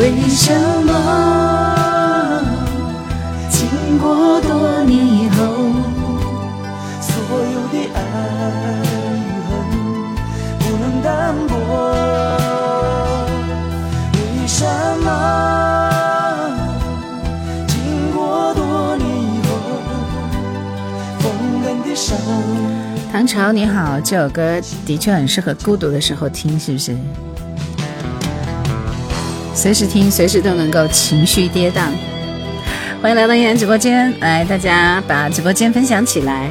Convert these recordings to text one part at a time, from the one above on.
为什么经过多年以后，所有的爱与恨不能淡薄？为什么经过多年以后，风干的伤？唐朝你好，这首歌的确很适合孤独的时候听，是不是？随时听，随时都能够情绪跌宕。欢迎来到嫣然直播间，来大家把直播间分享起来。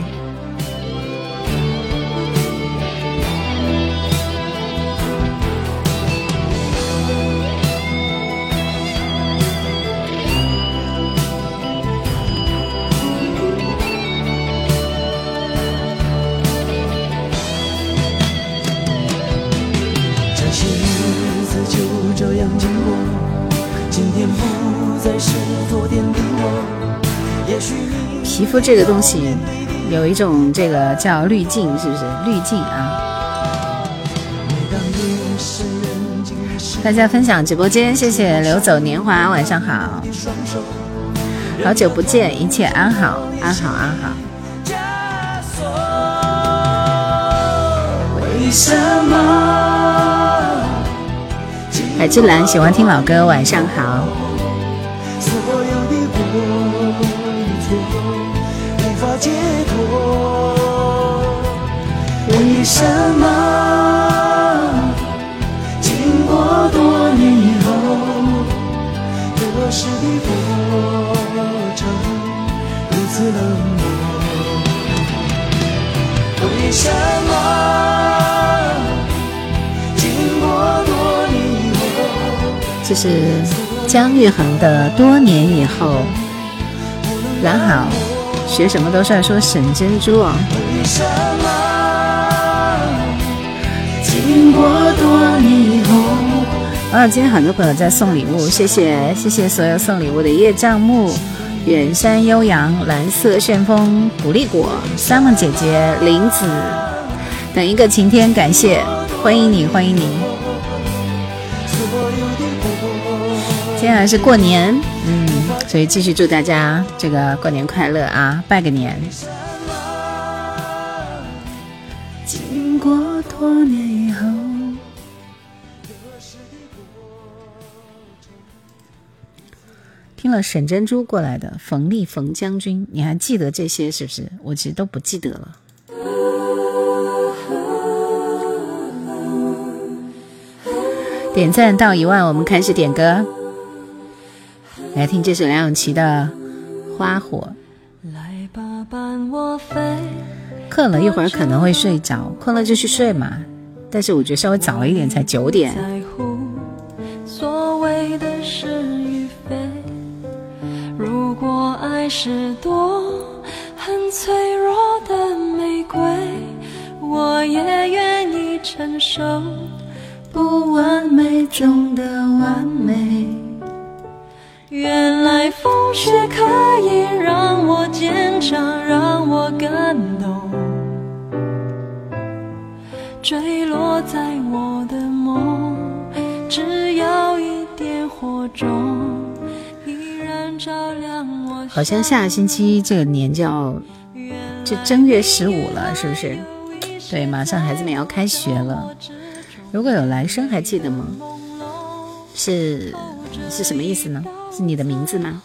肤这个东西有一种这个叫滤镜，是不是滤镜啊？大家分享直播间，谢谢流走年华，晚上好，好久不见，一切安好，安好，安好。海之蓝喜欢听老歌，晚上好。什么经过多年以后，得失的过程如此冷漠？为什么经过多年以后？这是姜育恒的《多年以后》，蓝好。学什么都是说沈珍珠哦。经过多霓虹啊，今天很多朋友在送礼物，谢谢谢谢所有送礼物的叶障木、远山悠扬、蓝色旋风、古力果、三梦姐姐、林子等一个晴天，感谢欢迎你欢迎你。接下来是过年，嗯。所以继续祝大家这个过年快乐啊，拜个年。经过多年了沈珍珠过来的冯丽冯将军，你还记得这些是不是？我其实都不记得了。点赞到一万，我们开始点歌。来听这首梁咏琪的《花火》。困了一会儿可能会睡着，困了就去睡嘛。但是我觉得稍微早了一点，才九点。是朵很脆弱的玫瑰，我也愿意承受不完美中的完美。原来风雪可以让我坚强，让我感动。坠落在我的梦，只要一点火种，依然照亮。好像下个星期这个年就要就正月十五了，是不是？对，马上孩子们要开学了。如果有来生，还记得吗？是是什么意思呢？是你的名字吗，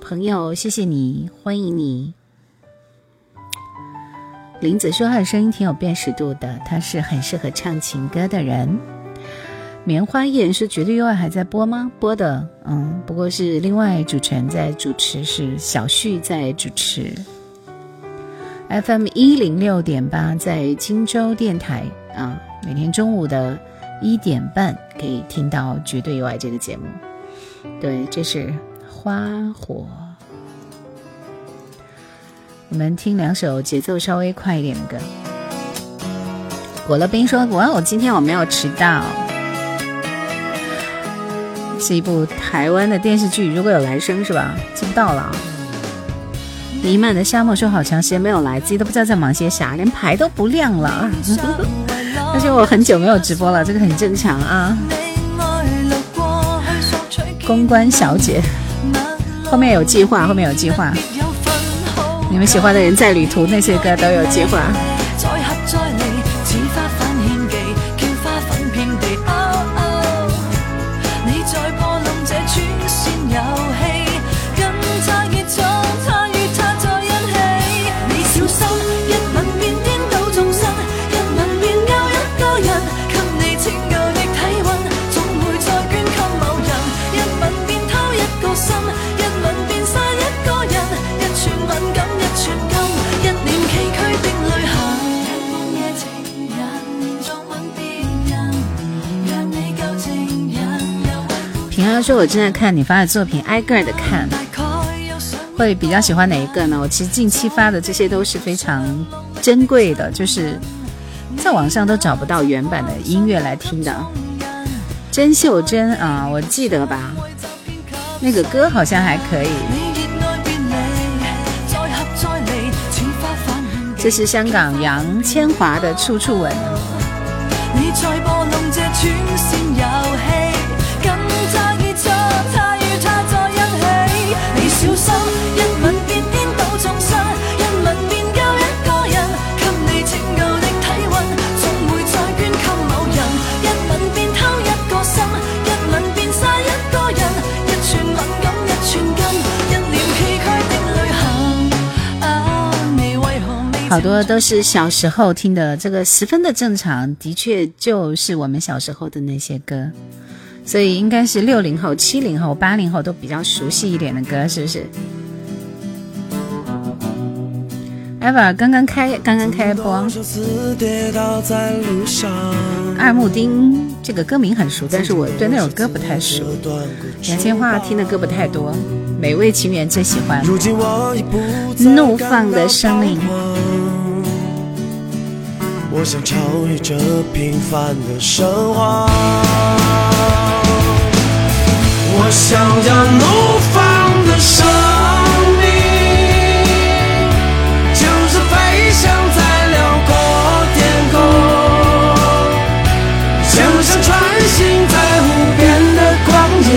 朋友？谢谢你，欢迎你。林子说他的声音挺有辨识度的，他是很适合唱情歌的人。棉花宴是绝对意外还在播吗？播的，嗯，不过是另外主持人在主持，是小旭在主持。FM 一零六点八在荆州电台啊，每天中午的一点半可以听到绝对意外这个节目。对，这是花火。我们听两首节奏稍微快一点的歌。果乐冰说：“哇，我今天我没有迟到。”是一部台湾的电视剧，如果有来生是吧？记不到了。弥漫的沙漠说：“好长时间没有来，自己都不知道在忙些啥，连牌都不亮了。”而且我很久没有直播了，这个很正常啊。公关小姐，后面有计划，后面有计划。你们喜欢的人在旅途，那些歌都有计划。他说：“我正在看你发的作品，挨个的看，会比较喜欢哪一个呢？我其实近期发的这些都是非常珍贵的，就是在网上都找不到原版的音乐来听的。甄秀珍啊，我记得吧，那个歌好像还可以。这是香港杨千嬅的《处处吻》。”你小心一吻便颠倒众生一吻便救一个人给你拯救的体温总会再捐给某人一吻便偷一个心一吻便杀一个人一寸敏感一寸根一脸崎岖的旅行啊你为何未好多都是小时候听的这个十分的正常的确就是我们小时候的那些歌所以应该是六零后、七零后、八零后都比较熟悉一点的歌，是不是？ever 刚刚开，刚刚开播。二木丁这个歌名很熟，但是我对那首歌不太熟。杨千嬅听的歌不太多，美味情缘最喜欢。怒放的生命。我想超越这平凡的生活，我想要怒放的生命，就是飞翔在辽阔天空，就像穿行在无边的旷野，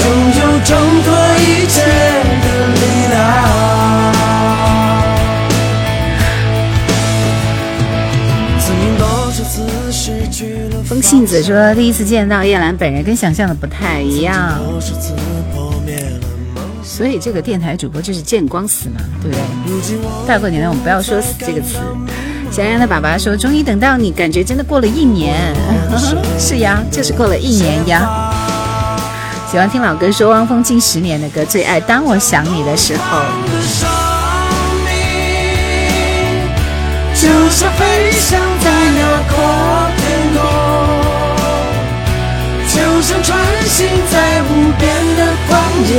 拥有挣脱一切杏子说：“第一次见到叶兰本人，跟想象的不太一样。所以这个电台主播就是见光死嘛，对不对？大过年的，我们不要说死这个词。”小然的爸爸说：“终于等到你，感觉真的过了一年。”是呀，就是过了一年呀。喜欢听老歌，说汪峰近十年的歌，最爱《当我想你的时候》。就是飞翔在辽阔天空，就像穿行在无边的旷野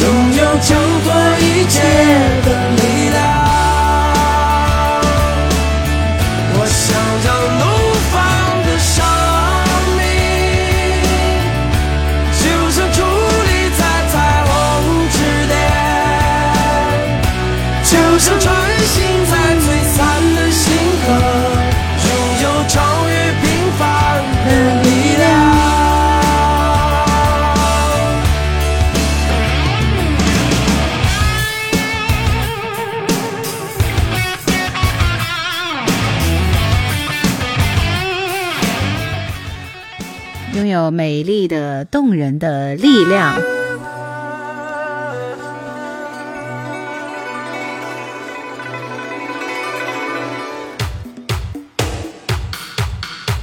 拥有挣脱一切的力量。我想要怒放的生命就像矗立在彩虹之巅就像穿行在美丽的、动人的力量，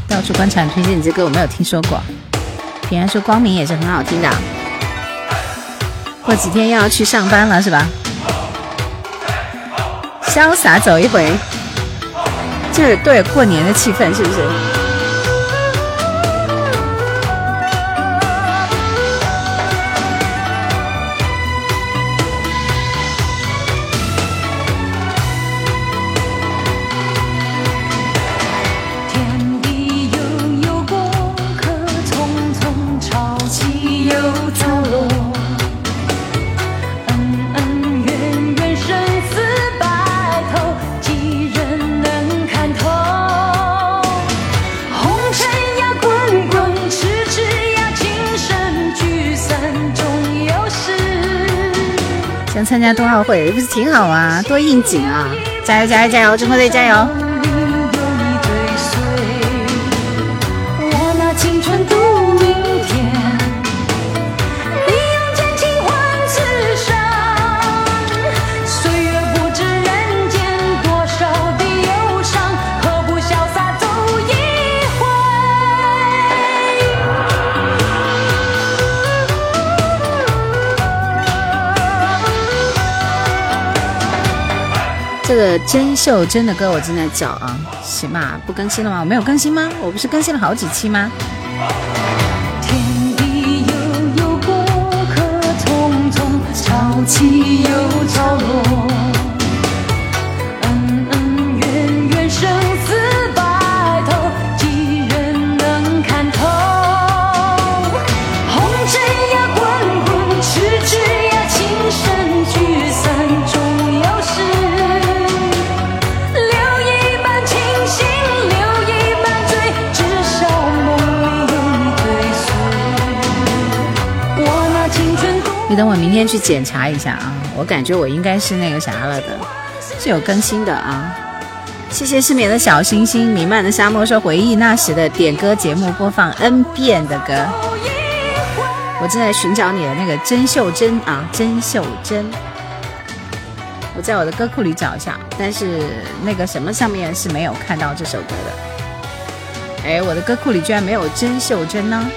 到处观察推荐你这歌，我没有听说过。平安说光明也是很好听的，过几天又要去上班了，是吧？潇洒走一回，就是对过年的气氛，是不是？参加冬奥会，不是挺好吗？多应景啊！加油加油加油，中国队加油！甄秀珍的歌我正在找啊，行吧，不更新了吗？我没有更新吗？我不是更新了好几期吗？天地悠悠，过客匆匆，潮起又潮落。明天去检查一下啊，我感觉我应该是那个啥了的，是有更新的啊。谢谢失眠的小星星，弥漫的沙漠说回忆那时的点歌节目播放 N 遍的歌。我正在寻找你的那个甄秀珍啊，甄秀珍。我在我的歌库里找一下，但是那个什么上面是没有看到这首歌的。哎，我的歌库里居然没有甄秀珍呢。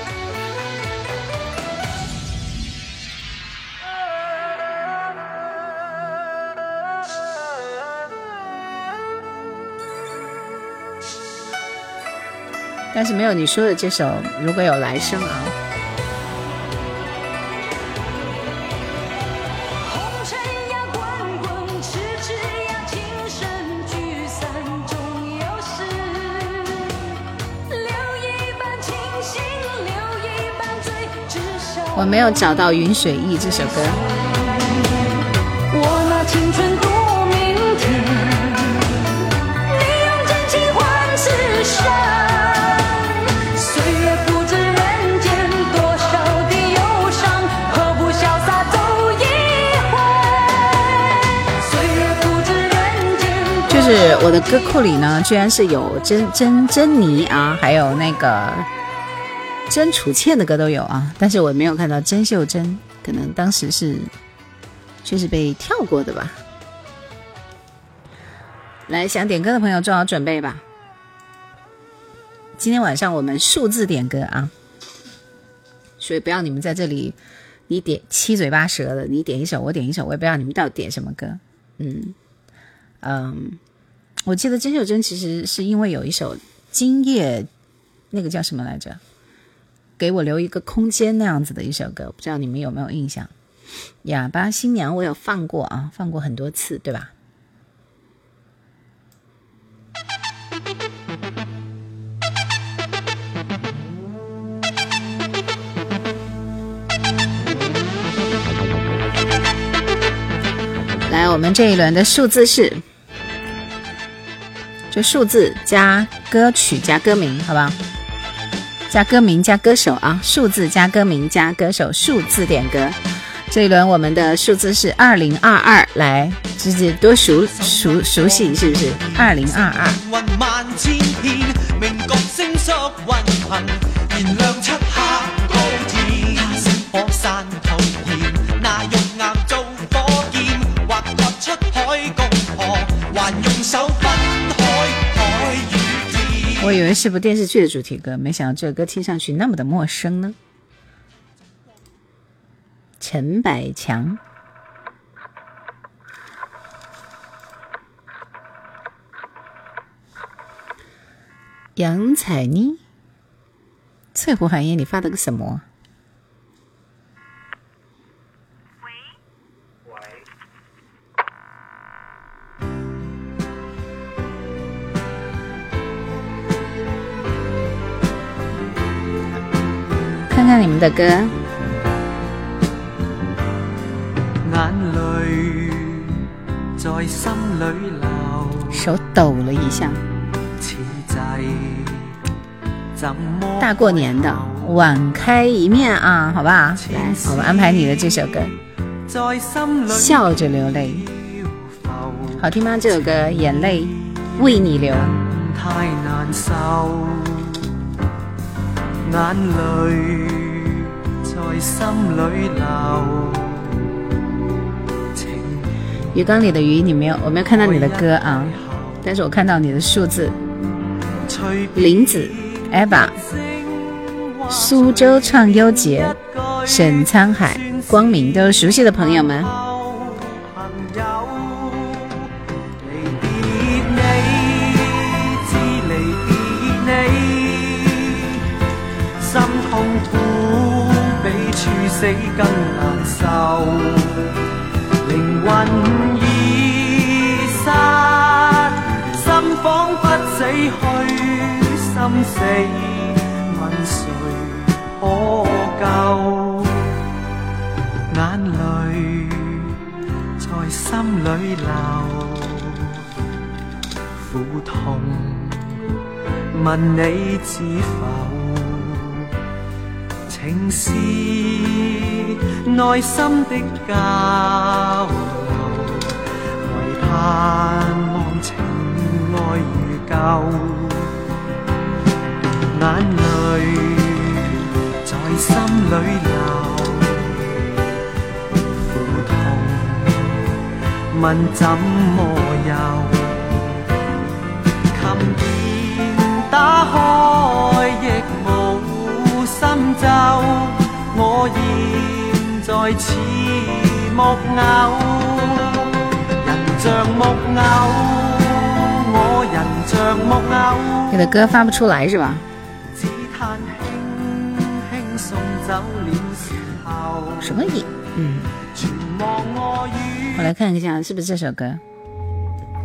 是没有你说的这首《如果有来生》啊。我没有找到《云水忆》这首歌。是我的歌库里呢，居然是有珍珍珍妮啊，还有那个甄楚倩的歌都有啊，但是我没有看到甄秀珍，可能当时是确实被跳过的吧。来，想点歌的朋友做好准备吧，今天晚上我们数字点歌啊，所以不要你们在这里你点七嘴八舌的，你点一首我点一首，我也不知道你们到底点什么歌，嗯嗯。我记得甄秀珍其实是因为有一首《今夜》，那个叫什么来着？给我留一个空间那样子的一首歌，不知道你们有没有印象？哑巴新娘我有放过啊，放过很多次，对吧？来，我们这一轮的数字是。就数字加歌曲加歌名，好不好？加歌名加歌手啊，数字加歌名加歌手，数字点歌。这一轮我们的数字是二零二二，来，直接多熟熟熟悉是不是？二零二二。我以为是部电视剧的主题歌，没想到这首歌听上去那么的陌生呢。陈百强、杨采妮、翠湖寒烟，你发的个什么？们的歌，手抖了一下。大过年的，晚开一面啊，好吧，来，我们安排你的这首歌。笑着流泪，好听吗？这首歌眼泪为你流。鱼缸里的鱼，你没有，我没有看到你的歌啊，但是我看到你的数字。林子，Eva，苏州创优杰，沈沧海，光明，都是熟悉的朋友们。死更难受，灵魂已失，心仿佛死去，心死，问谁可救？眼泪在心里流，苦痛问你知否？情是内心的交流，唯盼望情爱如旧，眼泪在心里流，苦痛问怎么休？琴弦打开。奏，我现在似木偶，人像木偶，我人像木偶。你的歌发不出来是吧？什么影？嗯。我来看一下是不是这首歌，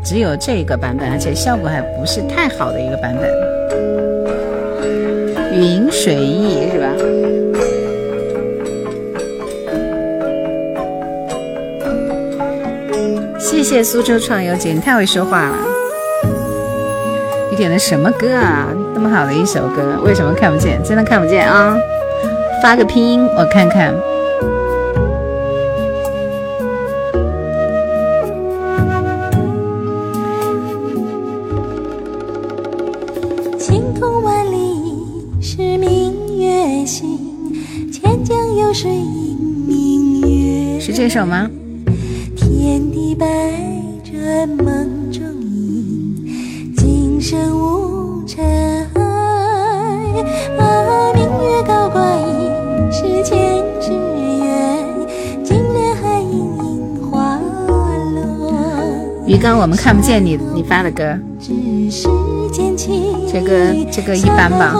只有这个版本，而且效果还不是太好的一个版本。云水意是吧？谢谢苏州创游姐，你太会说话了。你点的什么歌啊？那么好的一首歌，为什么看不见？真的看不见啊？发个拼音我看看。这首吗？天地白转梦中影，今生无尘埃。啊，明月高挂一世千纸鸢，金莲还映樱花落。鱼缸，我们看不见你你发的歌。这个这个一般吧。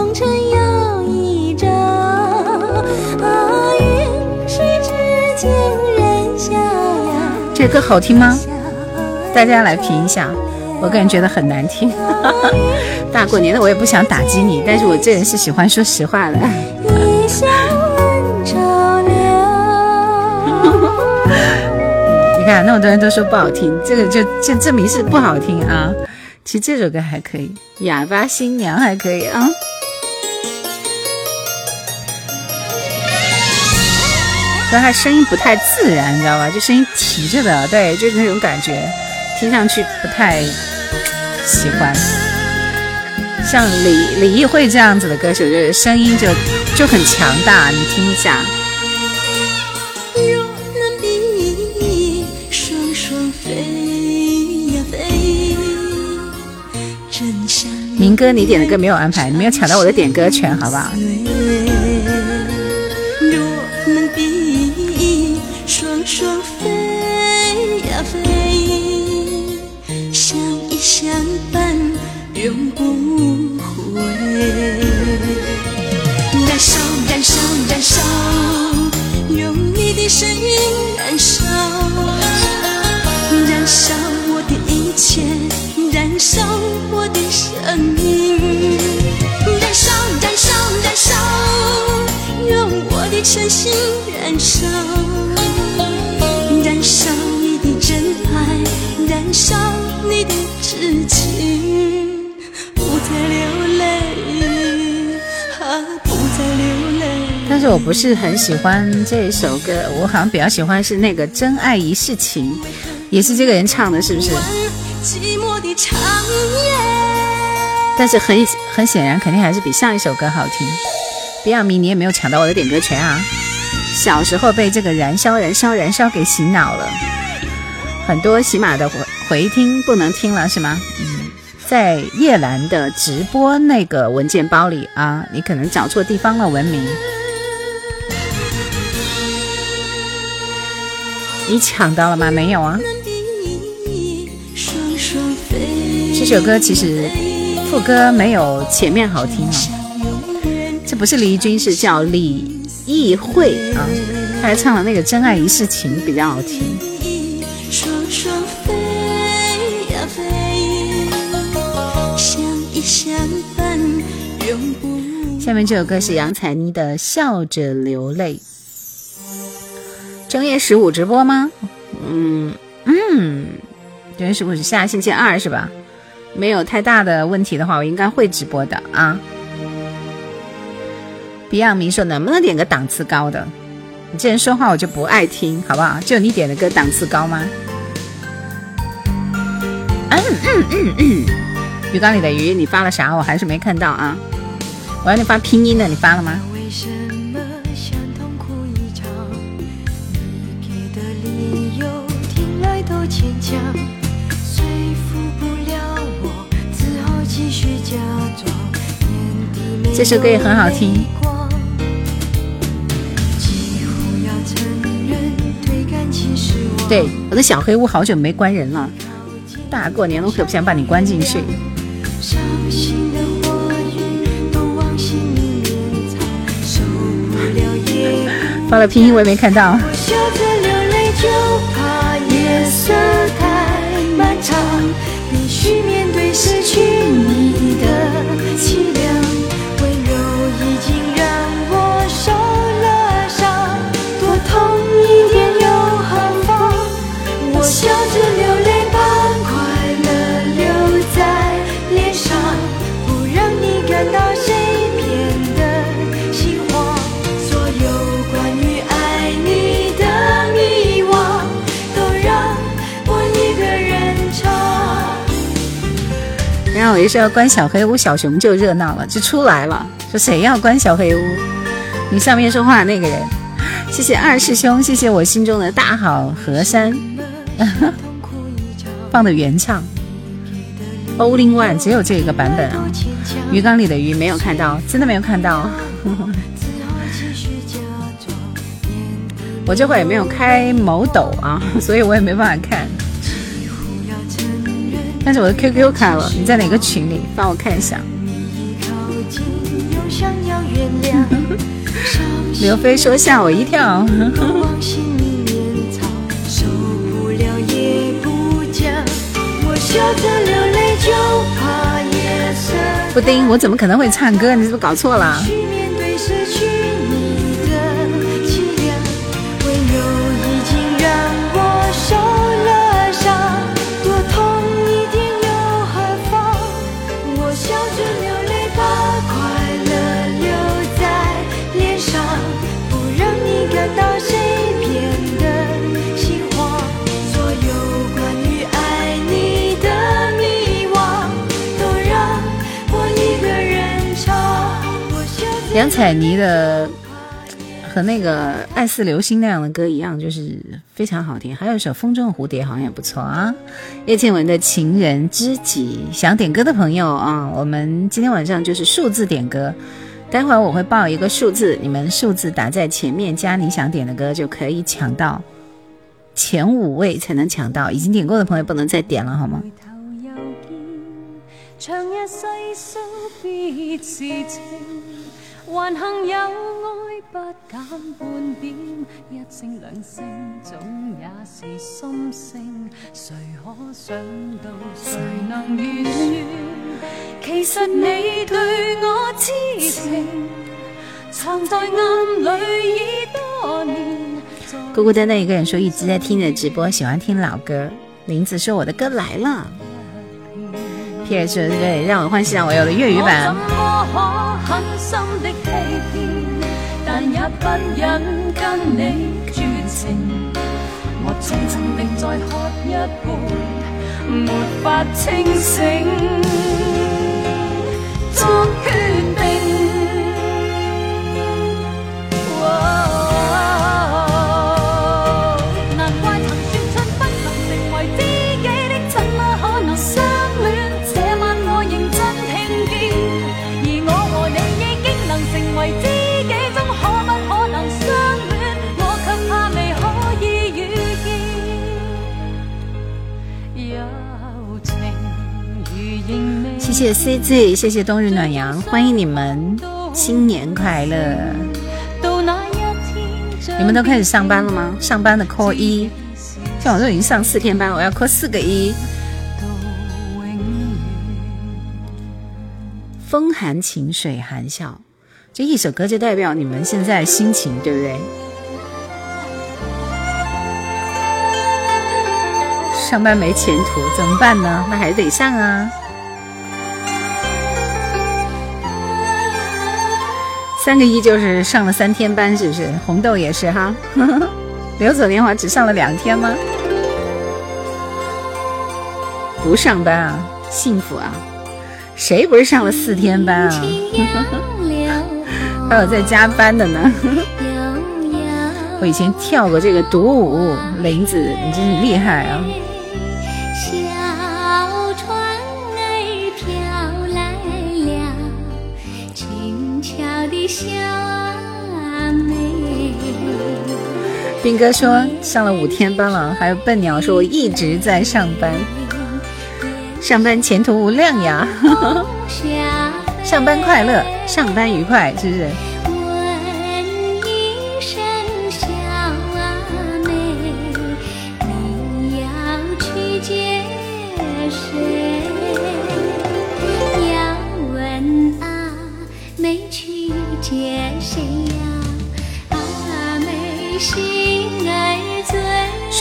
这歌好听吗？大家来评一下。我个人觉得很难听。大过年的我也不想打击你，但是我这人是喜欢说实话的。你看那么多人都说不好听，这个就就证明是不好听啊。其实这首歌还可以，《哑巴新娘》还可以啊。但他声音不太自然，你知道吧？就声音提着的，对，就是那种感觉，听上去不太喜欢。像李李易慧这样子的歌手，就是声音就就很强大，你听一下。明哥，你点的歌没有安排，你没有抢到我的点歌权，好不好？我的诚心燃烧。燃烧你的真爱，燃烧你的痴情，不再流泪，啊，不再流泪。但是我不是很喜欢这首歌，我好像比较喜欢是那个《真爱一世情》，也是这个人唱的，是不是？但是很很显然，肯定还是比上一首歌好听。比亚米，你也没有抢到我的点歌权啊！小时候被这个燃烧、燃烧、燃烧给洗脑了，很多喜马的回回听不能听了是吗？嗯，在叶兰的直播那个文件包里啊，你可能找错地方了，文明。你抢到了吗？没有啊。这首歌其实副歌没有前面好听啊。这不是李翊君，是叫李易慧啊。他还唱了那个《真爱一世情》，比较好听。下面这首歌是杨采妮的《笑着流泪》。正月十五直播吗？嗯嗯，正月十五是下星期二是吧？没有太大的问题的话，我应该会直播的啊。Beyond 明说能不能点个档次高的？你这人说话我就不爱听，好不好？就你点的歌档次高吗？嗯嗯嗯嗯。鱼缸里的鱼，你发了啥？我还是没看到啊。我让你发拼音的，你发了吗？这首歌也很好听。对，我的小黑屋好久没关人了，大过年我可不想把你关进去。发了拼音我也没看到。然那我一说要关小黑屋，小熊就热闹了，就出来了，说谁要关小黑屋？你上面说话那个人。谢谢二师兄，谢谢我心中的大好河山，放的原唱。Only One 只有这个版本啊。鱼缸里的鱼没有看到，真的没有看到。我这会也没有开某抖啊，所以我也没办法看。但是我的 QQ 开了，你在哪个群里？帮我看一下。刘飞说吓我一跳。布丁，我怎么可能会唱歌？你是不是搞错了？杨采妮的和那个《爱似流星》那样的歌一样，就是非常好听。还有一首《风中的蝴蝶》好像也不错啊。叶倩文的《情人知己》，想点歌的朋友啊，我们今天晚上就是数字点歌。待会儿我会报一个数字，你们数字打在前面加你想点的歌，就可以抢到前五位才能抢到。已经点过的朋友不能再点了，好吗？还幸有爱不减半点，一声两声总也是心声。谁可想到，谁能预算？其实你对我痴情，藏在暗里已多年。孤孤单单一个人说，一直在听你的直播，喜欢听老歌。林子说我的歌来了。P.S. 对，让我欢喜让我有了粤语版。但也不忍跟你绝情。我谢谢 CZ，谢谢冬日暖阳，欢迎你们，新年快乐！你们都开始上班了吗？上班的扣一，像我都已经上四天班，我要扣四个一。风含情，水含笑，这一首歌就代表你们现在心情，对不对？上班没前途怎么办呢？那还得上啊。三个一就是上了三天班，是不是？红豆也是哈。流走年华只上了两天吗？不上班啊，幸福啊！谁不是上了四天班啊？还有在加班的呢。我以前跳过这个独舞，林子，你真是厉害啊！兵哥说上了五天班了，还有笨鸟说我一直在上班，上班前途无量呀，上班快乐，上班愉快，是不是？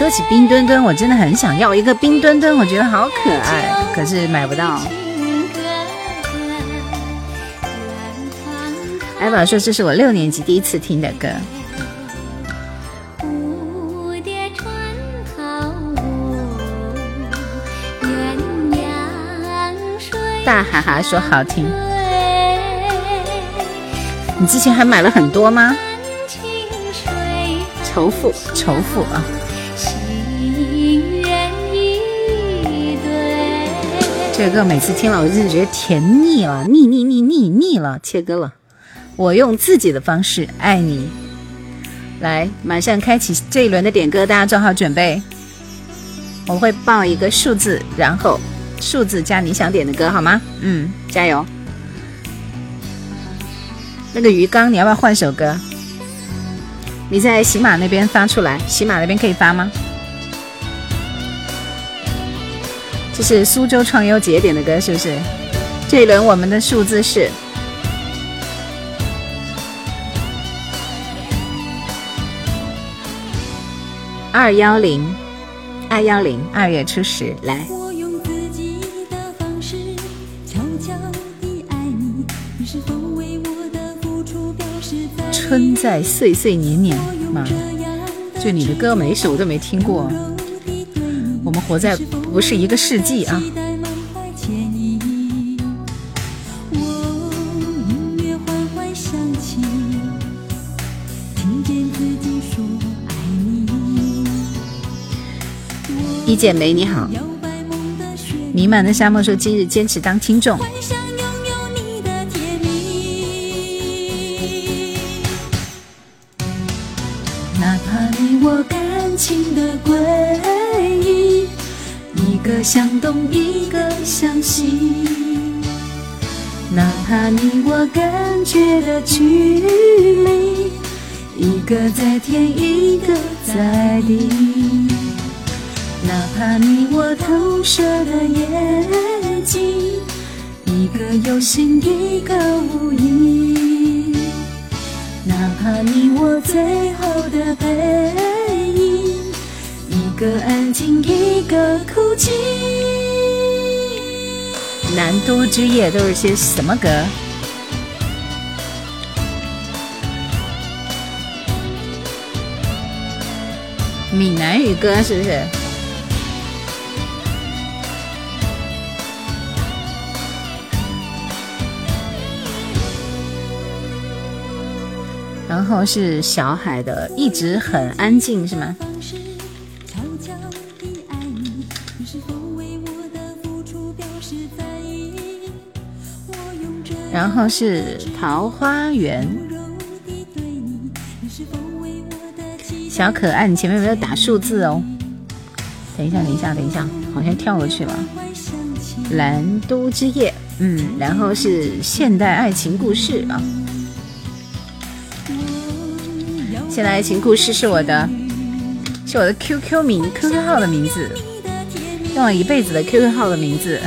说起冰墩墩，我真的很想要一个冰墩墩，我觉得好可爱，可是买不到。艾宝说这是我六年级第一次听的歌。大哈哈说好听。你之前还买了很多吗？仇富，仇富啊！这个歌每次听了，我就觉得甜腻了，腻腻腻腻腻了，切歌了。我用自己的方式爱你。来，马上开启这一轮的点歌，大家做好准备。我会报一个数字，然后数字加你想点的歌，好吗？嗯，加油。那个鱼缸，你要不要换首歌？你在喜马那边发出来，喜马那边可以发吗？这是苏州创优节点的歌，是不是？这一轮我们的数字是二幺零，二幺零，二月初十，来。春在岁岁年年，妈，就你的歌每一首我都没听过。我们活在不是一个世纪啊！一剪梅你好，弥漫的沙漠说今日坚持当听众。我感觉的距离，一个在天，一个在地，哪怕你我投射的眼睛，一个有心，一个无意，哪怕你我最后的背影。一个安静，一个哭泣。南都之夜都是些什么歌？闽南语歌是不是？然后是小海的，一直很安静，是吗？然后是桃花源，小可爱，你前面有没有打数字哦？等一下，等一下，等一下，好像跳过去了。蓝都之夜，嗯，然后是现代爱情故事啊。现代爱情故事是我的，是我的 QQ 名 QQ 号的名字，用了一辈子的 QQ 号的名字。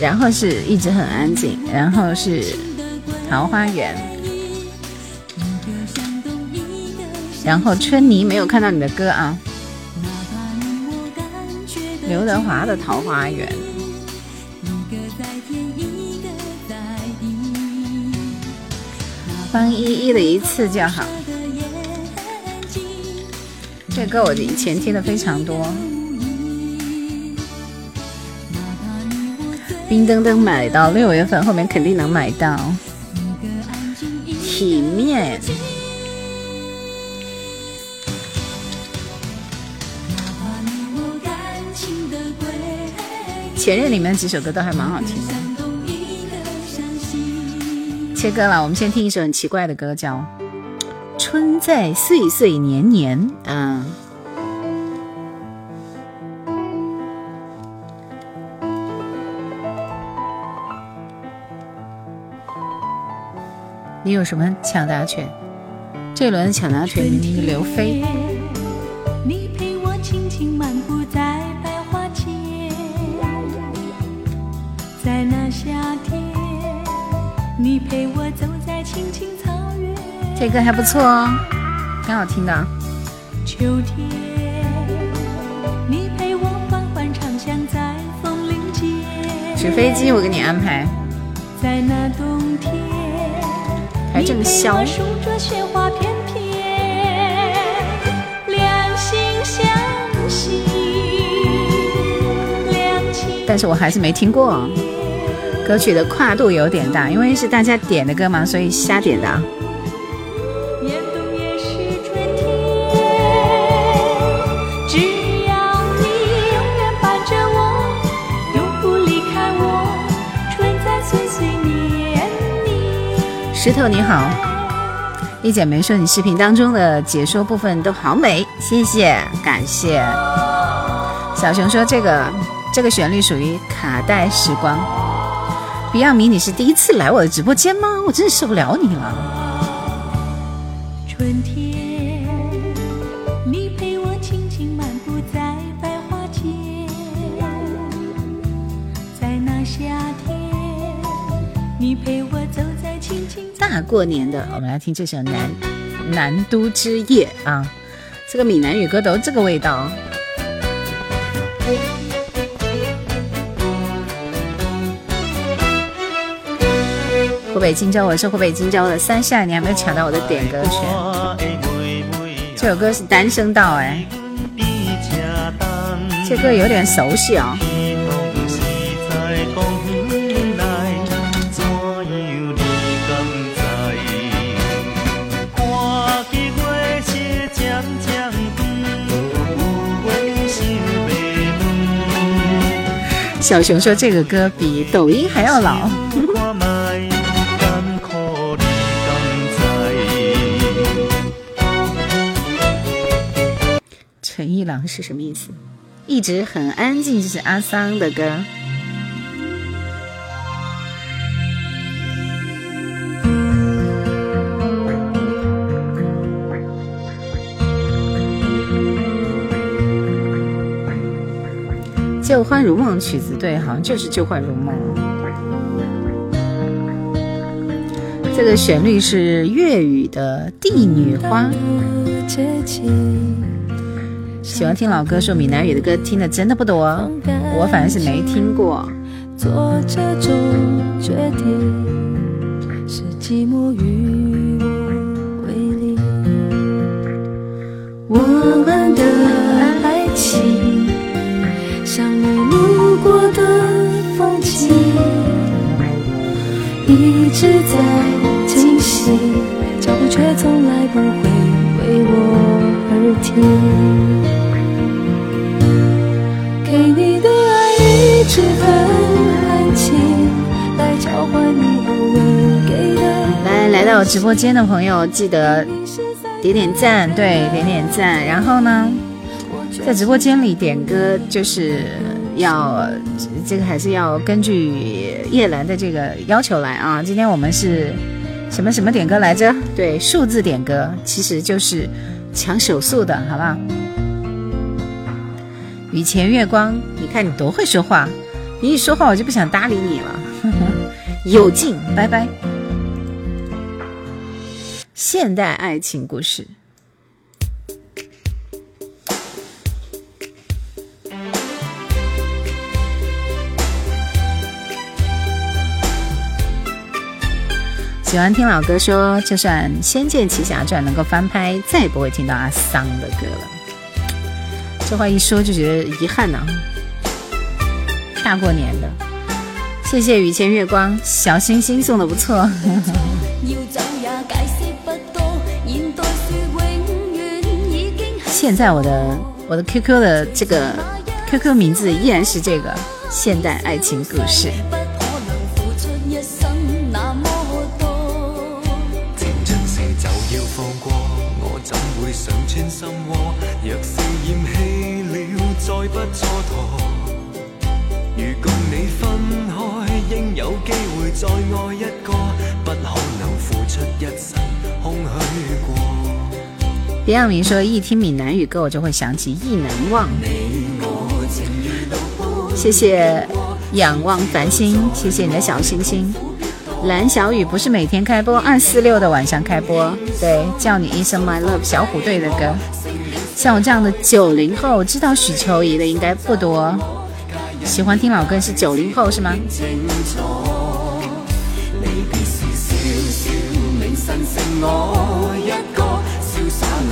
然后是一直很安静，然后是桃花源，然后春泥没有看到你的歌啊，刘德华的桃花源，方依依的一次就好，这歌我以前听的非常多。冰登登买到六月份，后面肯定能买到。体面。前任里面几首歌都还蛮好听的。切歌了，我们先听一首很奇怪的歌，叫《春在岁岁年年》啊。你有什么抢答权？这轮抢答权明明是刘飞。这歌还不错哦，挺好听的。秋天，你陪我缓缓在风铃间。纸飞机，我给你安排。在那冬天。还这么香。但是我还是没听过，歌曲的跨度有点大，因为是大家点的歌嘛，所以瞎点的。石头你好，一剪梅说你视频当中的解说部分都好美，谢谢感谢。小熊说这个这个旋律属于卡带时光。Beyond 迷你是第一次来我的直播间吗？我真的受不了你了。春天，你陪我轻轻漫步在百花间，在那夏天，你陪我走在青青。大过年的，我们来听这首《南南都之夜》啊，这个闽南语歌都这个味道。北荆州，我是湖北荆州的三下，你还没有抢到我的点歌权。这首歌是《单声道》哎，这歌有点熟悉哦。小熊说：“这个歌比抖音还要老。”是什么意思？一直很安静，这是阿桑的歌。旧欢如梦曲子，对，好像就是旧欢如梦。这个旋律是粤语的《帝女花》。喜欢听老歌说闽南语的歌听的真的不多我反正是没听过做这种决定是寂寞与我为邻我们的爱情。像你路过的风景一直在进行脚步却从来不会为我而停。来到直播间的朋友，记得点点赞，对，点点赞。然后呢，在直播间里点歌就是。要这个还是要根据叶兰的这个要求来啊！今天我们是什么什么点歌来着？对，数字点歌，其实就是抢手速的，好不好？雨前月光，你看你多会说话，你一说话我就不想搭理你了。有劲，拜拜。现代爱情故事。喜欢听老歌，说就算《仙剑奇侠传》能够翻拍，再也不会听到阿桑的歌了。这话一说就觉得遗憾呐。大过年的，谢谢雨前月光小星星送的不错。现在我的我的 QQ 的这个 QQ 名字依然是这个现代爱情故事。不蹉跎。如共你分开，应有机会再爱一个，不可能付出一生。别样明说，一听闽南语歌，我就会想起意难忘。谢谢仰望繁星，谢谢你的小星星。蓝小雨不是每天开播，二四六的晚上开播。对，叫你一声 my love，小虎队的歌。像我这样的九零后，知道许秋怡的应该不多。喜欢听老歌是九零后是吗？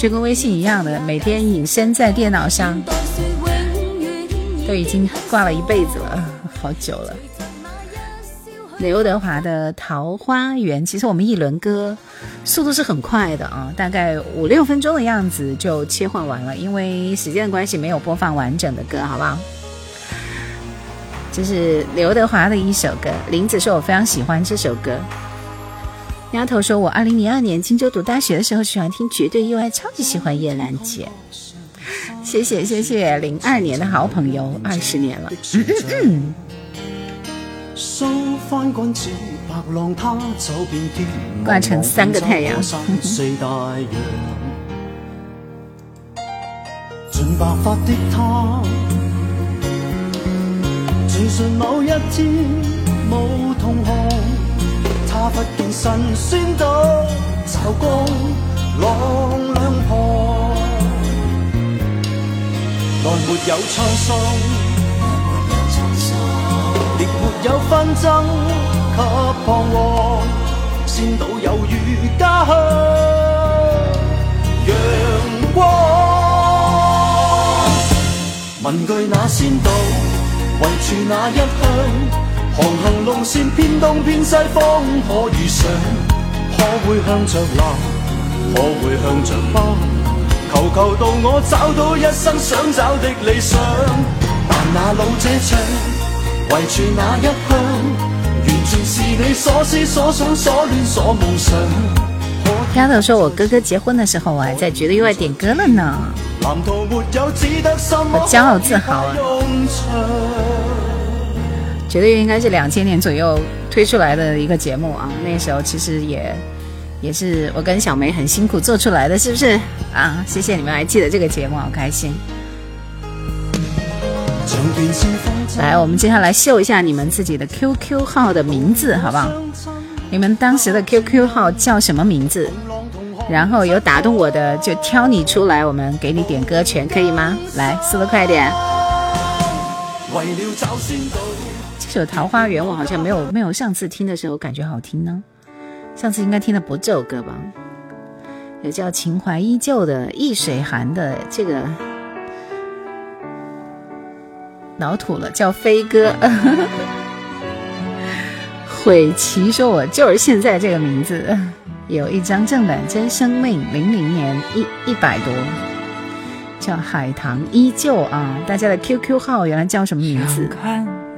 就跟微信一样的，每天隐身在电脑上，都已经挂了一辈子了，好久了。”刘德华的《桃花源》，其实我们一轮歌速度是很快的啊，大概五六分钟的样子就切换完了，因为时间的关系没有播放完整的歌，好不好？这是刘德华的一首歌。林子说：“我非常喜欢这首歌。”丫头说：“我二零零二年荆州读大学的时候喜欢听《绝对意外》，超级喜欢叶兰姐。”谢谢谢谢，零二年的好朋友，二十年了。挂成三个太阳。纯白发的他，不见神仙到骤光朗两旁，来没有沧桑。亦没有纷争及彷徨，仙岛有如家乡阳光。问句那仙岛位处哪一乡？航行路线偏东偏西方可遇上？可会向着南？可会向着北？求求到我找到一生想找的理想。但那老者唱。围住那一乡，完全是你所思所想所恋所梦想。丫头说：“我哥哥结婚的时候，我还在绝对意外点歌了呢。”我骄傲自豪啊！绝对应该是两千年左右推出来的一个节目啊。那时候其实也也是我跟小梅很辛苦做出来的，是不是啊？谢谢你们还记得这个节目，好开心。来，我们接下来秀一下你们自己的 QQ 号的名字，好不好？你们当时的 QQ 号叫什么名字？然后有打动我的就挑你出来，我们给你点歌权，可以吗？来，速度快点。这首《桃花源》我好像没有没有上次听的时候感觉好听呢，上次应该听的不这首歌吧？有叫《情怀依旧》的易水寒的这个老土了，叫飞哥。悔其说我就是现在这个名字。有一张正版真生命，零零年一一百多，叫海棠依旧啊！大家的 QQ 号原来叫什么名字？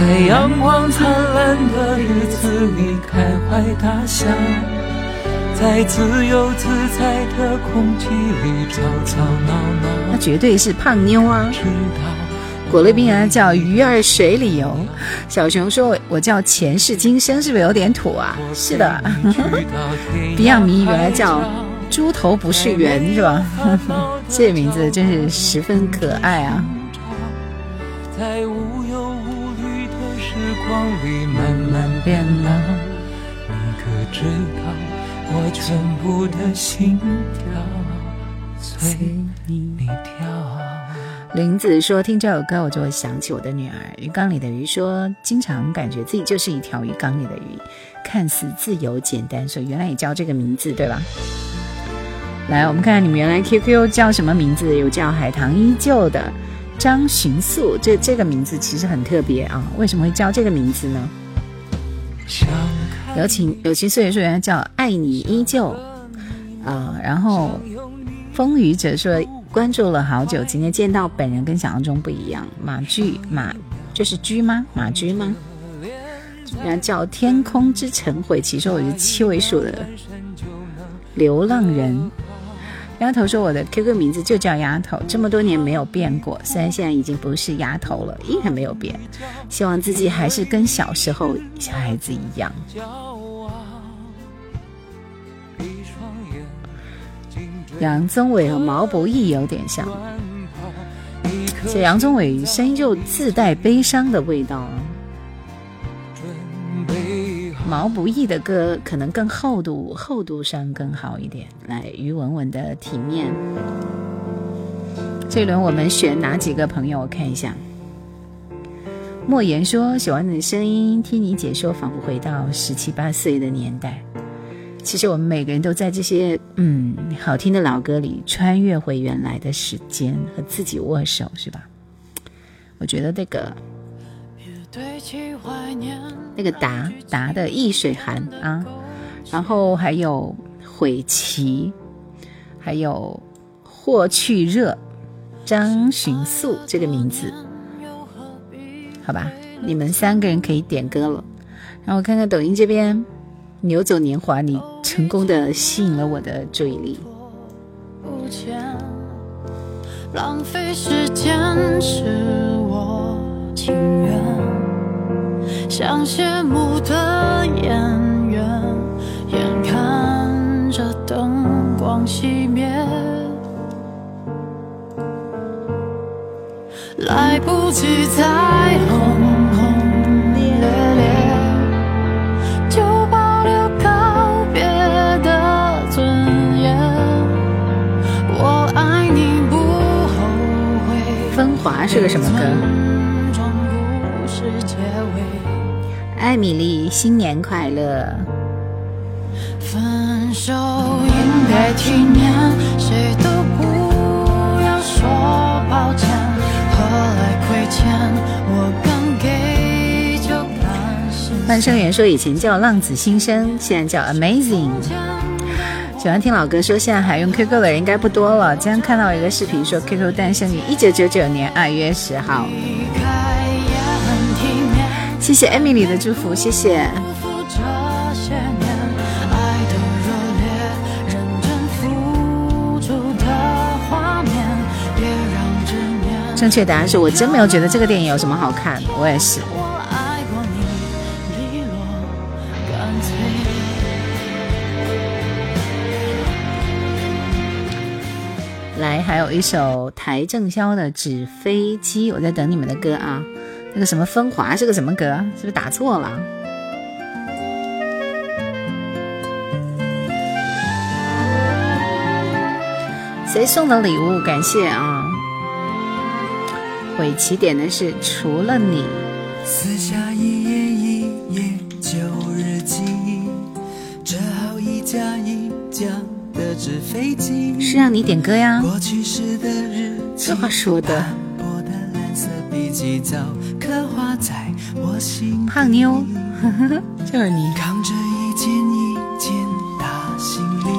在阳光灿烂的日子里开怀大笑，在自由自在的空气里吵吵闹闹。那绝对是胖妞啊！果粒冰啊叫鱼儿水里游，小熊说：“我我叫前世今生，是不是有点土啊？”是的，比亚迷原来叫。猪头不是圆是吧？这名字真是十分可爱啊！在无光里慢慢变老，你可知道我全部的心跳随你跳。林子说：“听这首歌，我就会想起我的女儿。”鱼缸里的鱼说：“经常感觉自己就是一条鱼缸里的鱼，看似自由简单，所以原来也叫这个名字，对吧？”来，我们看看你们原来 QQ 叫什么名字？有叫海棠依旧的张寻素，这这个名字其实很特别啊！为什么会叫这个名字呢？有情有情岁月说原来叫爱你依旧啊，然后风雨者说关注了好久，今天见到本人跟想象中不一样。马驹马这是驹吗？马驹吗？原来叫天空之城会其实我是七位数的流浪人。丫头说：“我的 QQ 名字就叫丫头，这么多年没有变过。虽然现在已经不是丫头了，依然没有变。希望自己还是跟小时候小孩子一样。”杨宗纬和毛不易有点像，这杨宗纬声音就自带悲伤的味道啊。毛不易的歌可能更厚度，厚度上更好一点。来，于文文的体面。这一轮我们选哪几个朋友？我看一下。莫言说：“喜欢你的声音，听你解说，仿佛回到十七八岁的年代。”其实我们每个人都在这些嗯好听的老歌里穿越回原来的时间，和自己握手，是吧？我觉得这个。那个达达的易水寒啊，然后还有悔棋，还有霍去热、张寻素这个名字，好吧，你们三个人可以点歌了。然后看看抖音这边，牛走年华，你成功的吸引了我的注意力。浪费时间是我情愿。像谢幕的演员，眼看着灯光熄灭，来不及再轰轰烈烈，就保留告别的尊严。我爱你不后悔。风华是个什么歌？艾米丽，新年快乐！分分手应该体面，谁都不要说抱歉。何来亏欠，我刚给就甘心。万生缘说以前叫浪子心声，现在叫 Amazing。喜欢听老歌，说现在还用 QQ 的人应该不多了。今天看到一个视频，说 QQ 诞生于一九九九年二月十号。谢谢 Emily 的祝福，谢谢。正确答案是我真没有觉得这个电影有什么好看，我也是。来，还有一首邰正宵的《纸飞机》，我在等你们的歌啊。那个什么风华是个什么歌？是不是打错了？谁送的礼物？感谢啊。尾起点的是除了你。撕下一页一页旧日记，折好一架一架。是让你点歌呀，这话说的。胖妞，就是你。扛着一件一件大行李，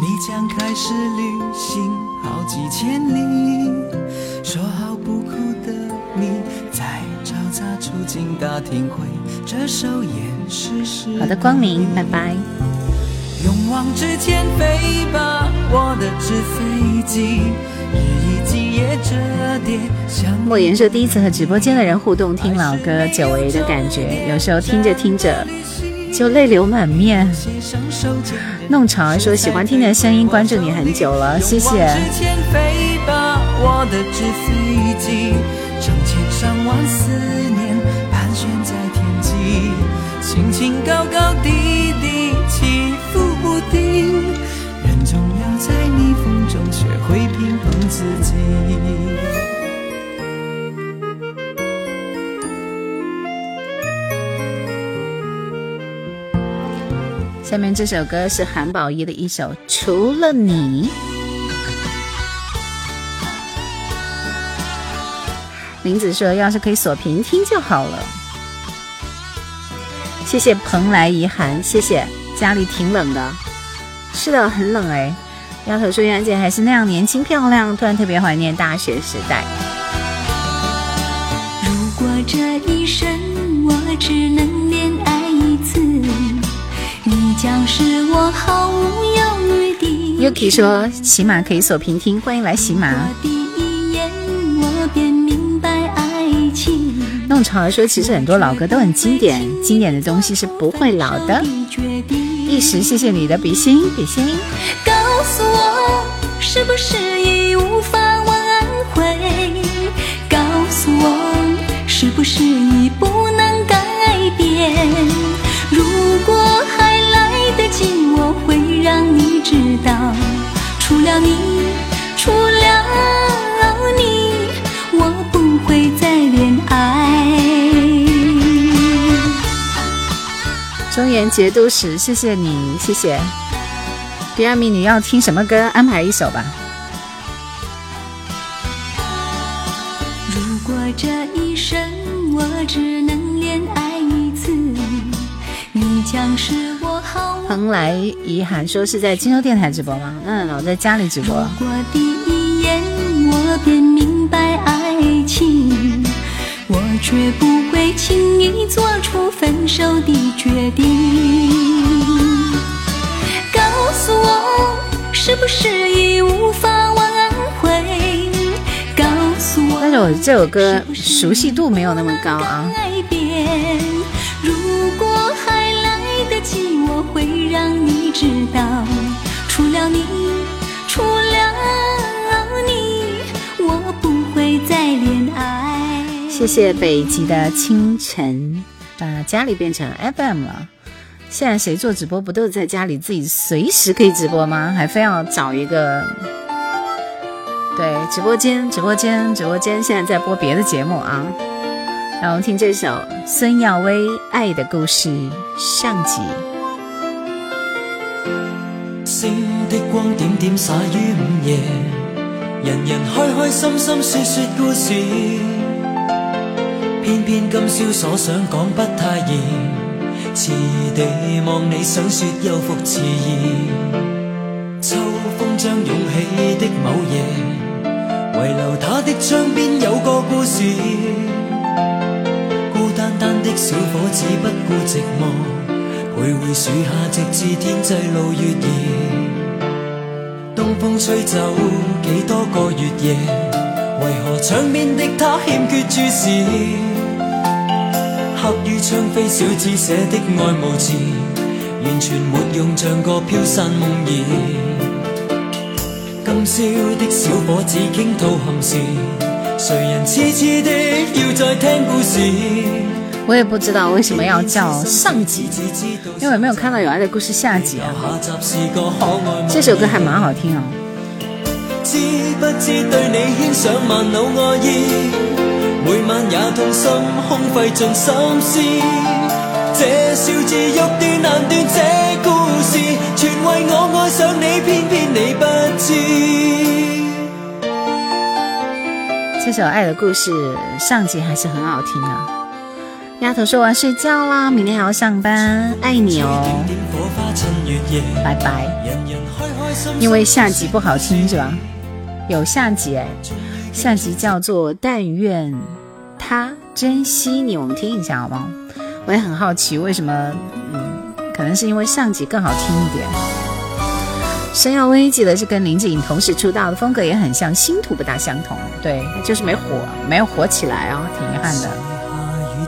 你将开始旅行好几千里。说好不哭的你，在嘈杂处境大厅会这首掩饰时。好的，光明，拜拜。勇往直前飞吧，我的纸飞机。莫言说，第一次和直播间的人互动，听老歌，久违的感觉。有时候听着听着就泪流满面。弄潮儿说，喜欢听你的声音，关注你很久了，谢谢。下面这首歌是韩宝仪的一首《除了你》。林子说：“要是可以锁屏听就好了。”谢谢蓬莱遗寒，谢谢家里挺冷的。是的，很冷哎。丫头说：“袁姐还是那样年轻漂亮，突然特别怀念大学时代。”如果这一生我只能恋爱，你将是我毫无犹豫的。Yuki 说：“喜马可以锁屏听，欢迎来喜马。”弄潮儿说：“其实很多老歌都很经典，经典的东西是不会老的。”一时谢谢你的比心比心。告诉我，是不是已了你，除了你，我不会再恋爱。中原节都是，谢谢你，谢谢。第二名你要听什么歌？安排一首吧。好。蓬莱遗憾说是在金州电台直播吗？嗯老在家里直播。第一眼我便明白爱情。我绝不会轻易做出分手的决定。告诉我，是不是已无法挽回？告诉我，但是我这首歌熟悉度没有那么高啊。知道，除了你，除了你，我不会再恋爱。谢谢北极的清晨，把家里变成 FM 了。现在谁做直播不都是在家里自己随时可以直播吗？还非要找一个？对，直播间，直播间，直播间，现在在播别的节目啊。让我们听这首孙耀威《爱的故事》上集。光点点洒于午夜，人人开开心心说说故事。偏偏今宵所想讲不太易，迟地望你想说又复迟疑。秋风将涌起的某夜，遗留他的窗边有个故事。孤单单的小伙子不顾寂寞。徘徊树下，直至天际露月儿。东风吹走几多个月夜，为何窗边的他欠缺注视？刻于窗扉小字写的爱慕字，完全没用，像个飘散梦儿。今宵的小伙子倾吐憾事，谁人痴痴的要再听故事？我也不知道为什么要叫上集，因为我没有看到有爱的故事下集啊。这首歌还蛮好听啊。知不知对你牵上万缕爱意，每晚也痛心空费尽心思。这笑字欲断难断，这故事全为我爱上你，偏偏你不知。这首爱的故事上集还是很好听的。丫头说：“我要睡觉啦，明天还要上班，爱你哦，拜拜。”因为下集不好听是吧？有下集哎，下集叫做《但愿他珍惜你》，我们听一下好不好？我也很好奇为什么，嗯，可能是因为上集更好听一点。申耀威记得是跟林志颖同时出道的，风格也很像，星途不大相同，对，就是没火，没有火起来啊，挺遗憾的。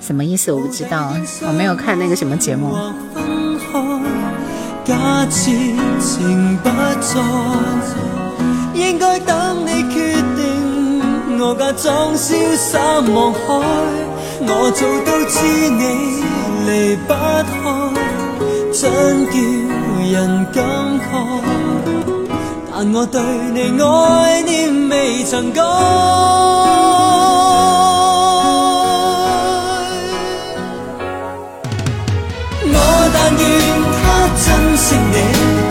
什么意思？我不知道，我没有看那个什么节目。”假设情不再，应该等你决定。我假装潇洒望海，我早都知你离不开，真叫人感慨。但我对你爱念未曾改。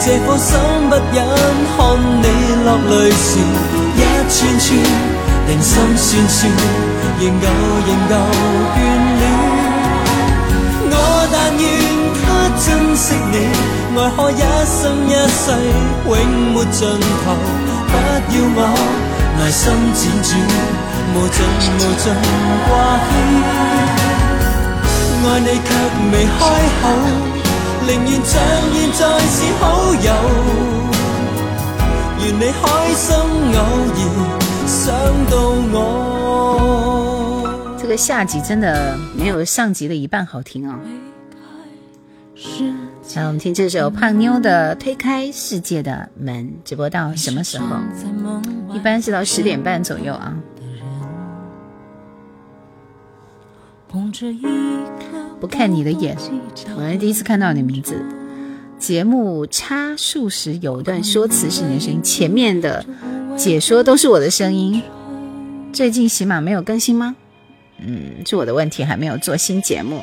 这颗心不忍看你落泪时，一串串人心酸酸，仍旧仍旧眷恋。我但愿他珍惜你，爱可一生一世永没尽头。不要我内心辗转，无尽无尽挂牵，爱你却未开口。宁愿像现在是好友，愿你开心偶然想到我。这个下集真的没有上集的一半好听哦。来我们听这首胖妞的《推开世界的门》，直播到什么时候？一般是到十点半左右啊。不看你的眼，我还第一次看到你名字。节目插数时有一段说辞是你的声音，前面的解说都是我的声音。最近喜马没有更新吗？嗯，是我的问题，还没有做新节目。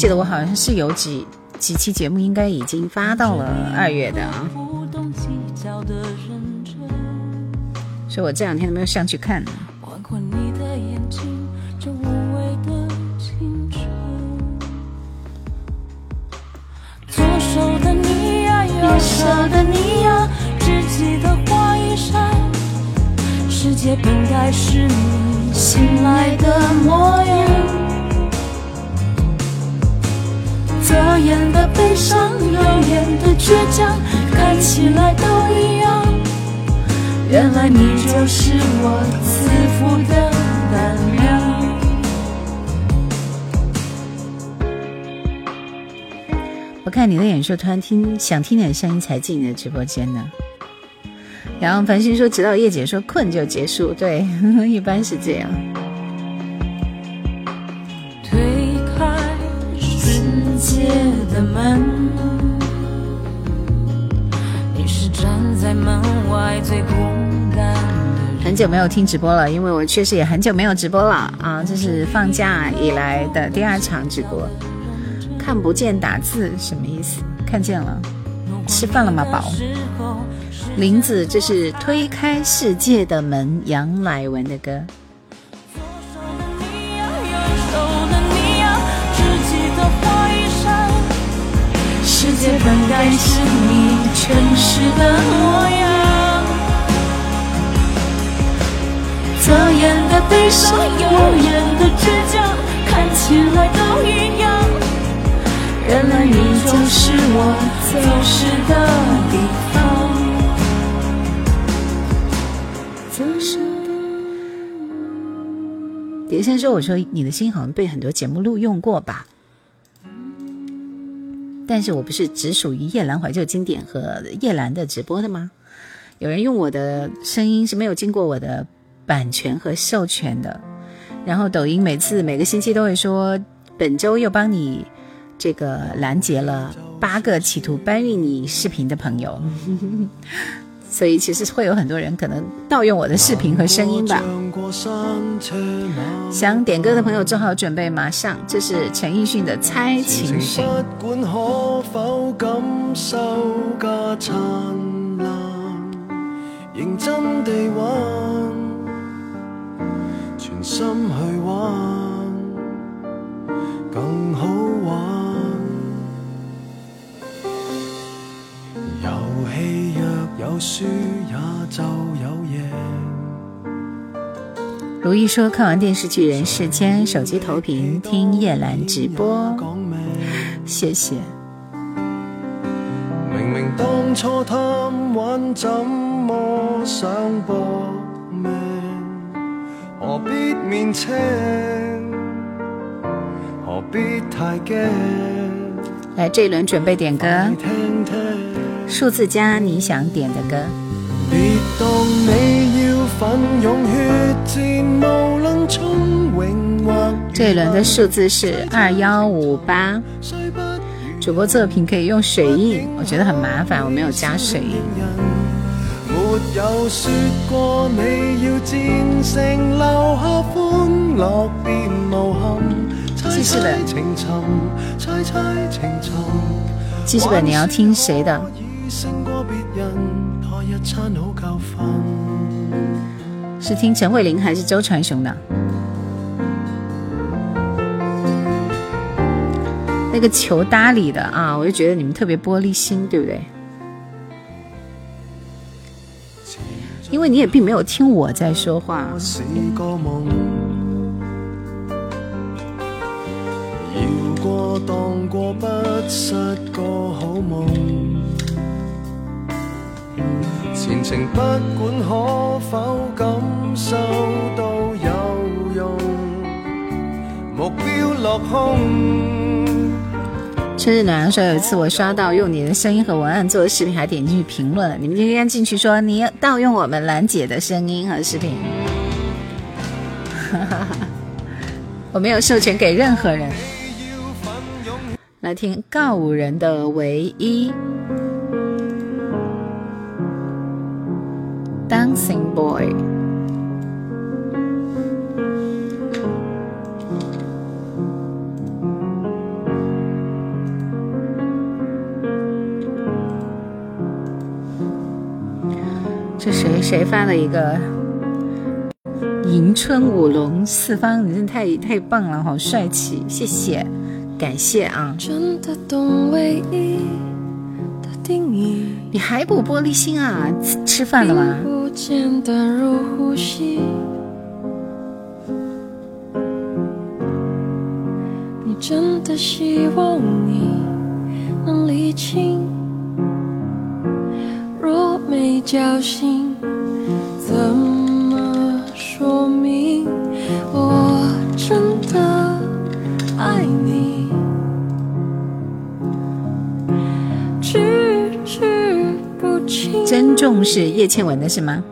记得我好像是有几几期节目应该已经发到了二月的啊。所以我这两天都没有上去看。右手的呀，知己的花衣，世界本该是你醒来的模样。昨夜的悲伤，耀眼的倔强，看起来都一样。原来你就是我赐福的胆量。我看你的演说，突然听想听点声音才进你的直播间呢。然后繁星说，直到叶姐说困就结束，对，一般是这样。久没有听直播了，因为我确实也很久没有直播了啊，这是放假以来的第二场直播。看不见打字什么意思？看见了，吃饭了吗，宝？林子，这是推开世界的门，杨乃文的歌。世界本该是你诚实的模样，侧颜的悲伤，右眼的倔强，看起来都一样。原来你就是我走失的地方。走失碟先说：“我说你的心好像被很多节目录用过吧？但是我不是只属于叶兰怀旧经典和叶兰的直播的吗？有人用我的声音是没有经过我的版权和授权的。然后抖音每次每个星期都会说，本周又帮你。”这个拦截了八个企图搬运你视频的朋友，所以其实会有很多人可能盗用我的视频和声音吧。想点歌的朋友做好准备，马上这是陈奕迅的《猜情绪》。更好玩。遊戲若有輸也就有贏如意说：“看完电视剧《人世间》，手机投屏听叶兰直播，谢谢。”明明当初贪玩，怎么想搏命？何必面青？何必太惊？来，这一轮准备点歌。数字加你想点的歌。这一轮的数字是二幺五八。主播作品可以用水印，我觉得很麻烦，我没有加水印。记事本，记事本，你要听谁的？是听陈慧琳还是周传雄的？那个求搭理的啊，我就觉得你们特别玻璃心，对不对？因为你也并没有听我在说话。前程不管可否感受到有用，目标落空。春日暖阳说，有一次我刷到用你的声音和文案做的视频，还点进去评论了。你们今天进去说你盗用我们兰姐的声音和视频，我没有授权给任何人。来听告五人的唯一。Dancing Boy，这谁谁发了一个迎春舞龙四方？你真的太太棒了，好帅气！谢谢，感谢啊。真的懂唯一你还不玻璃心啊？吃饭了吗？你真的希望你能理清，若没交心，怎么说明我真的爱你？句句不。珍重是叶倩文的是吗？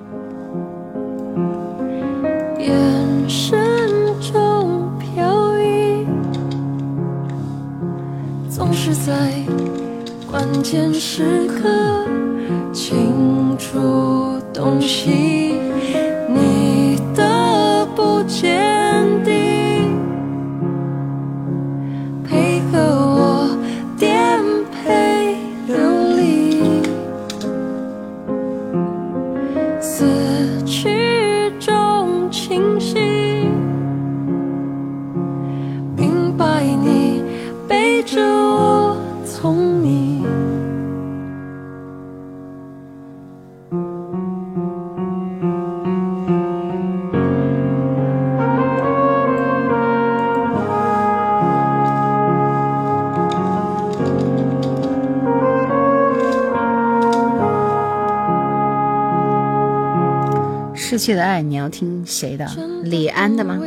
逝去的爱，你要听谁的？李安的吗？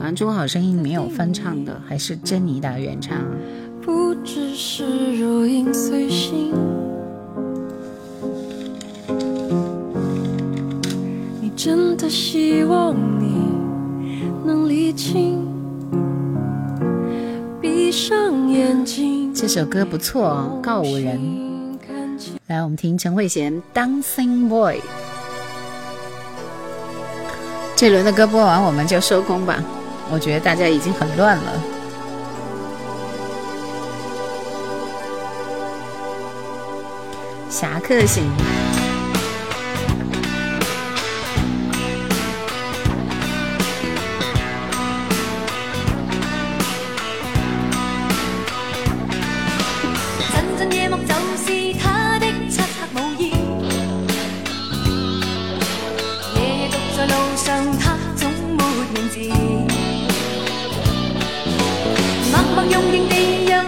好像《中国好声音》没有翻唱的，还是珍妮的原唱。不只是如影随形。你真的希望你能理清？闭上眼睛。这首歌不错哦，《告五人》。来，我们听陈慧娴《Dancing Boy》。这轮的歌播完，我们就收工吧。我觉得大家已经很乱了。侠客行。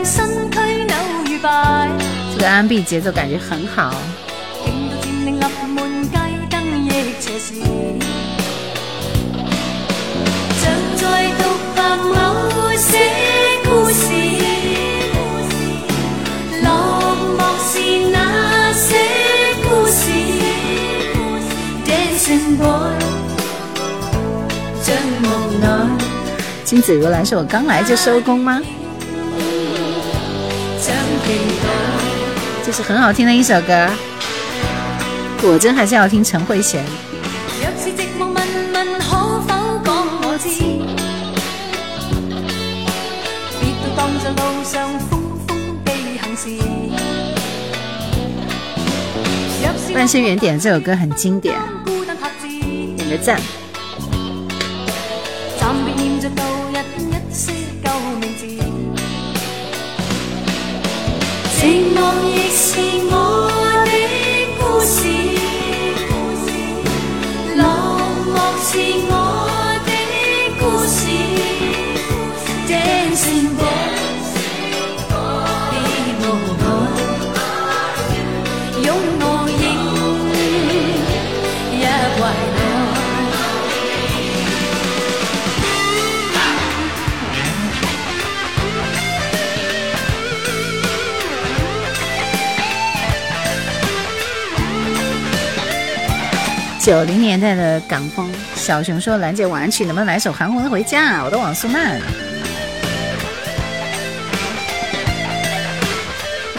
身躯扭与摆。安 B 节奏感觉很好。金子如来是我刚来就收工吗？这是很好听的一首歌，果真还是要听陈慧娴。万生缘点这首歌很经典，点个赞。九零年代的港风，小熊说：“兰姐晚安曲能不能来首《韩红的回家》？我的网速慢，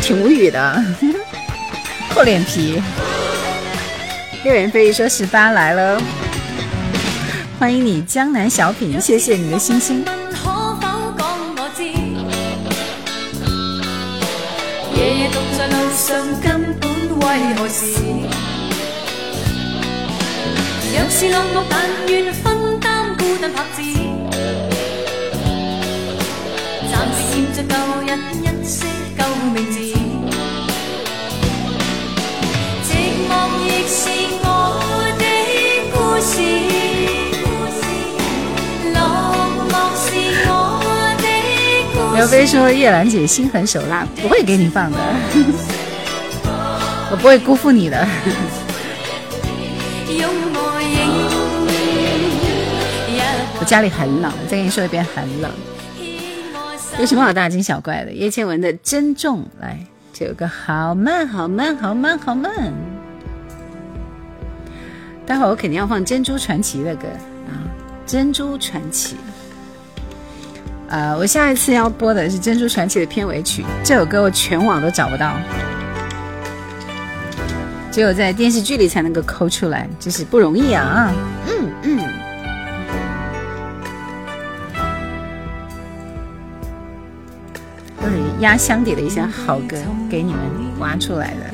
挺无语的，厚脸皮。”六眼飞鱼说：“十八来了，欢迎你，江南小品，谢谢你的星星。”夜夜独在路上，根本为何事？有时落寞，但愿分担孤单拍子。暂时欠着旧日一些旧名字，寂寞亦是我的故事。刘飞说：“叶兰姐心狠手辣，不会给你放的，我不会辜负你的。”家里很冷，再跟你说一遍很冷。有什么好大惊小怪的？叶倩文的《珍重》来，这首歌好慢，好慢，好慢，好慢。待会儿我肯定要放《珍珠传奇》的歌啊，《珍珠传奇》。呃，我下一次要播的是《珍珠传奇》的片尾曲，这首歌我全网都找不到，只有在电视剧里才能够抠出来，就是不容易啊。嗯嗯。压箱底的一些好歌，给你们挖出来的。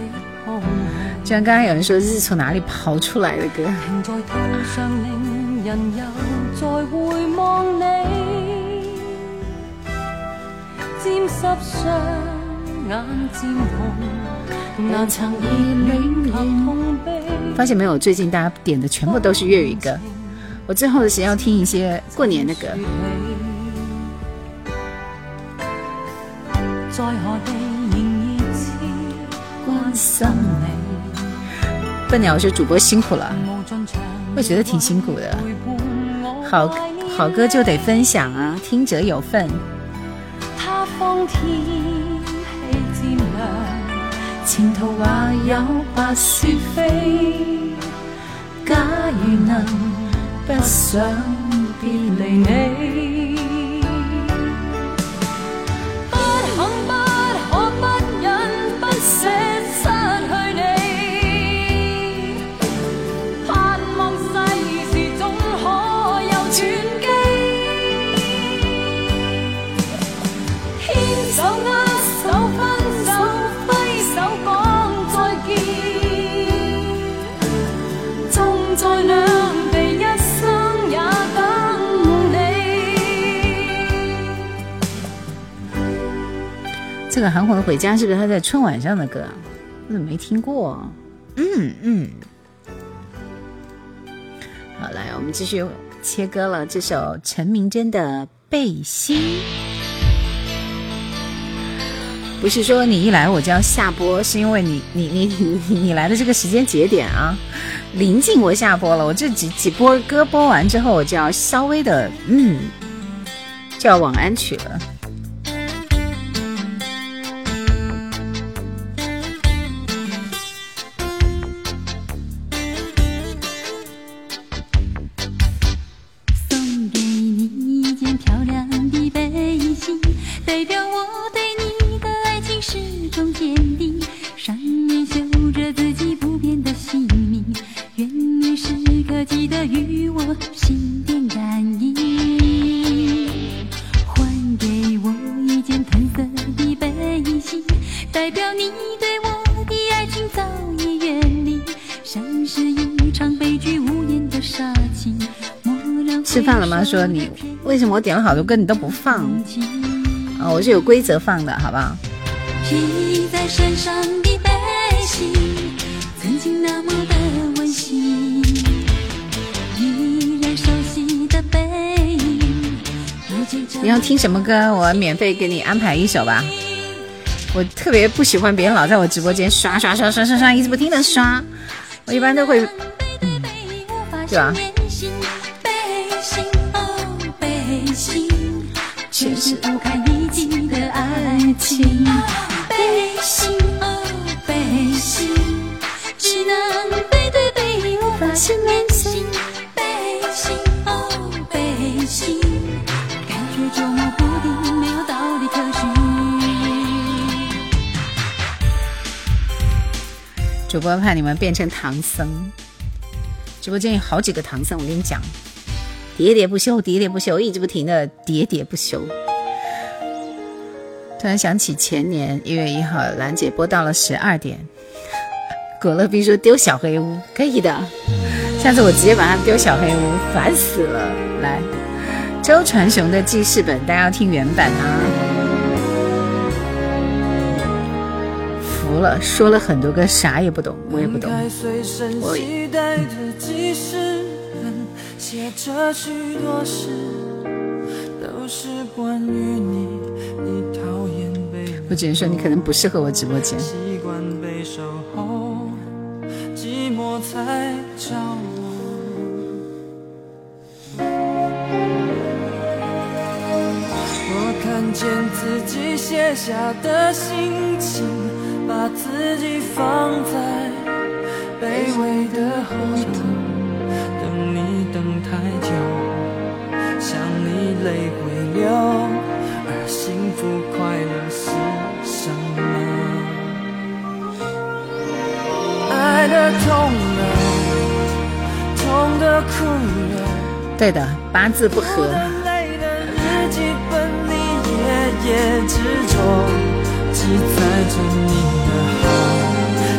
就像刚刚有人说，这是从哪里刨出来的歌？发现没有？最近大家点的全部都是粤语歌。我最后的时间要听一些过年的歌。在何地仍然似关心你。笨鸟说主播辛苦了，我觉得挺辛苦的。好好歌就得分享啊，听者有份。他方天气渐凉，前途还有白雪飞。假如能不想别离你。这个《韩红的回家》是不是他在春晚上的歌？我怎么没听过？嗯嗯。好，来，我们继续切歌了。这首陈明真的《背心》，不是说你一来我就要下播，是因为你你你你你来的这个时间节点啊，临近我下播了。我这几几波歌播完之后，我就要稍微的嗯，就要晚安曲了。说你为什么我点了好多歌你都不放啊？我是有规则放的，好不好？你要听什么歌？我免费给你安排一首吧。我特别不喜欢别人老在我直播间刷刷刷刷刷刷，一直不停的刷。我一般都会，嗯，对吧？播怕你们变成唐僧，直播间有好几个唐僧，我跟你讲，喋喋不休，喋喋不休，一直不停的喋喋不休。突然想起前年一月一号，兰姐播到了十二点。果乐冰说丢小黑屋可以的，下次我直接把它丢小黑屋，烦死了。来，周传雄的记事本，大家要听原版啊！服了，说了很多个啥也不懂，我也不懂。我。我只能说你可能不适合我直播间。我看见自己写下的心情，把自己放在卑微的后头，等你等太久，想你泪会流，而幸福快乐是什么？爱的痛了，痛的哭了。对的，八字不合。夜执着记载着你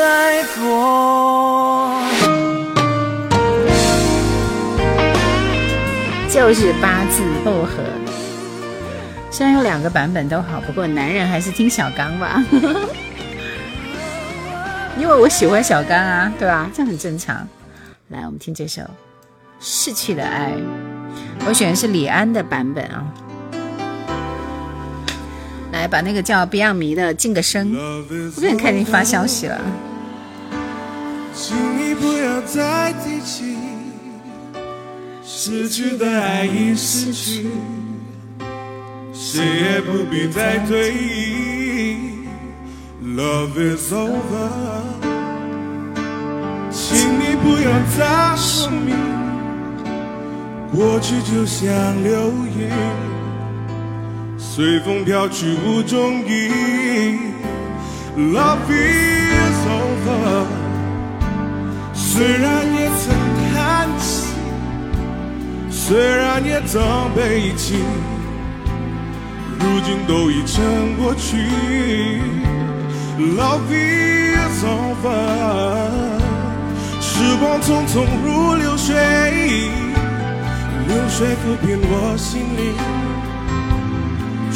爱过。就是八字不合，虽然有两个版本都好，不过男人还是听小刚吧，因为我喜欢小刚啊，对吧？这很正常。来，我们听这首《逝去的爱》，我选的是李安的版本啊。把那个叫 Beyond 迷的静个声，我给你看你发消息了。请你不要再提起失去的爱已失去，谁也不必再追忆。Love is over，请你不要再说明，过去就像流云。随风飘去无踪影，Love is over。虽然也曾叹息，虽然也曾悲泣，如今都已成过去。Love is over。时光匆匆如流水，流水抚平我心灵。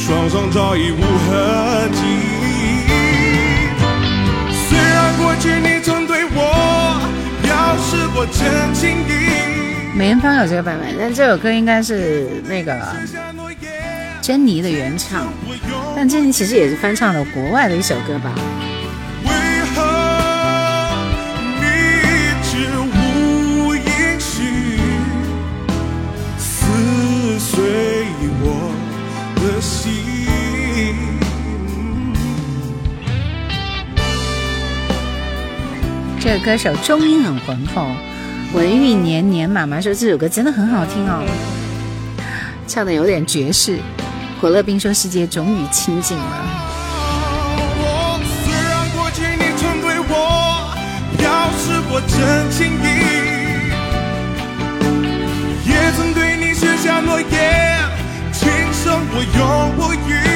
床上早已无痕迹。虽然过去你曾对我表示过真情意。梅艳芳有这个版本，但这首歌应该是那个珍妮的原唱。但珍妮其实也是翻唱的国外的一首歌吧。这个歌手中音很浑厚，文玉年年妈妈说这首歌真的很好听哦，唱的有点爵士。火乐冰说世界终于清静了。虽然过去你曾对我表示过真情意，也曾对你许下诺言，今生我永不渝。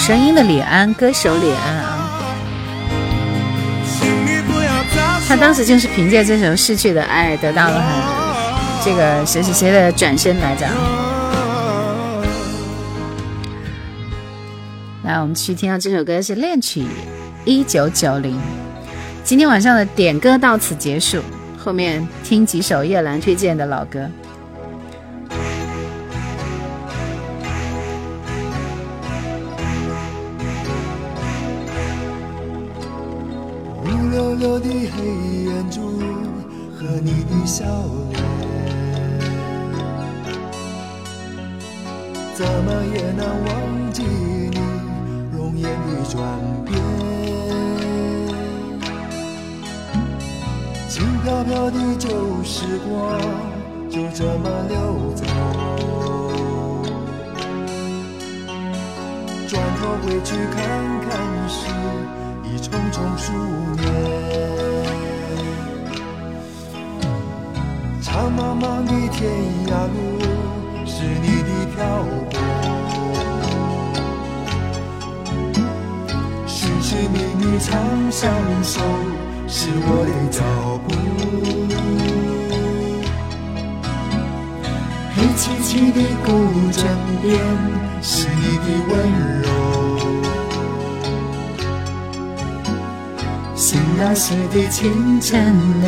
声音的李安，歌手李安啊，他当时就是凭借这首《逝去的爱》得到了很这个谁谁谁的转身来着。来，我们去听到这首歌是《恋曲一九九零》。今天晚上的点歌到此结束，后面听几首叶兰推荐的老歌。黑眼珠和你的笑脸，怎么也难忘记你容颜的转变。轻飘飘的旧时光就这么溜走，转头回去看看时，已匆匆数年。茫茫的天涯路，是你的漂泊；寻寻觅觅长相守，是我的脚步。黑漆漆的古镇边，是你的温柔。醒来时的清晨里。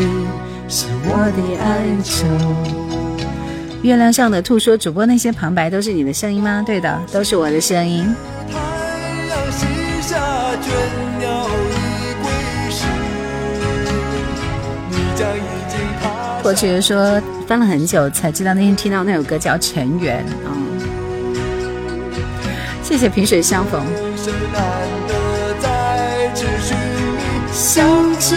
是我的哀愁。月亮上的兔说：“主播那些旁白都是你的声音吗？”对的，都是我的声音。过去说翻了很久才知道，那天听到那首歌叫《尘缘》啊。谢谢萍水相逢。相知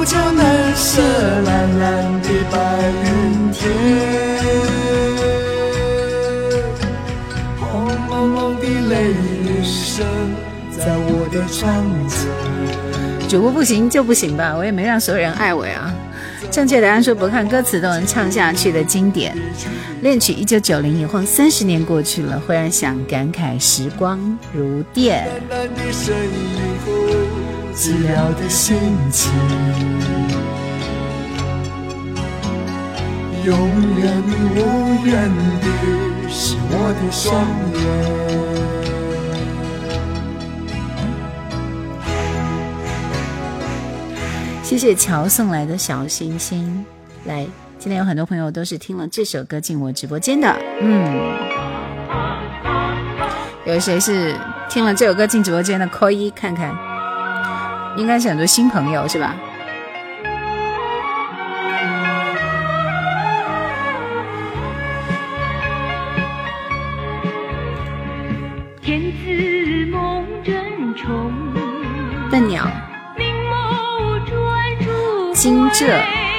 就像蓝色蓝蓝的白云天，黄茫茫的泪声在我的窗前。主播不行就不行吧，我也没让所有人爱我呀。正确答案说不看歌词都能唱下去的经典，恋曲一九九零以后三十年过去了，忽然想感慨时光如电。寂寥的心情，永远无缘的是我的双眼。谢谢乔送来的小星星。来，今天有很多朋友都是听了这首歌进我直播间的。嗯，有谁是听了这首歌进直播间的？扣一看看。应该是很多新朋友，是吧？笨鸟，金浙。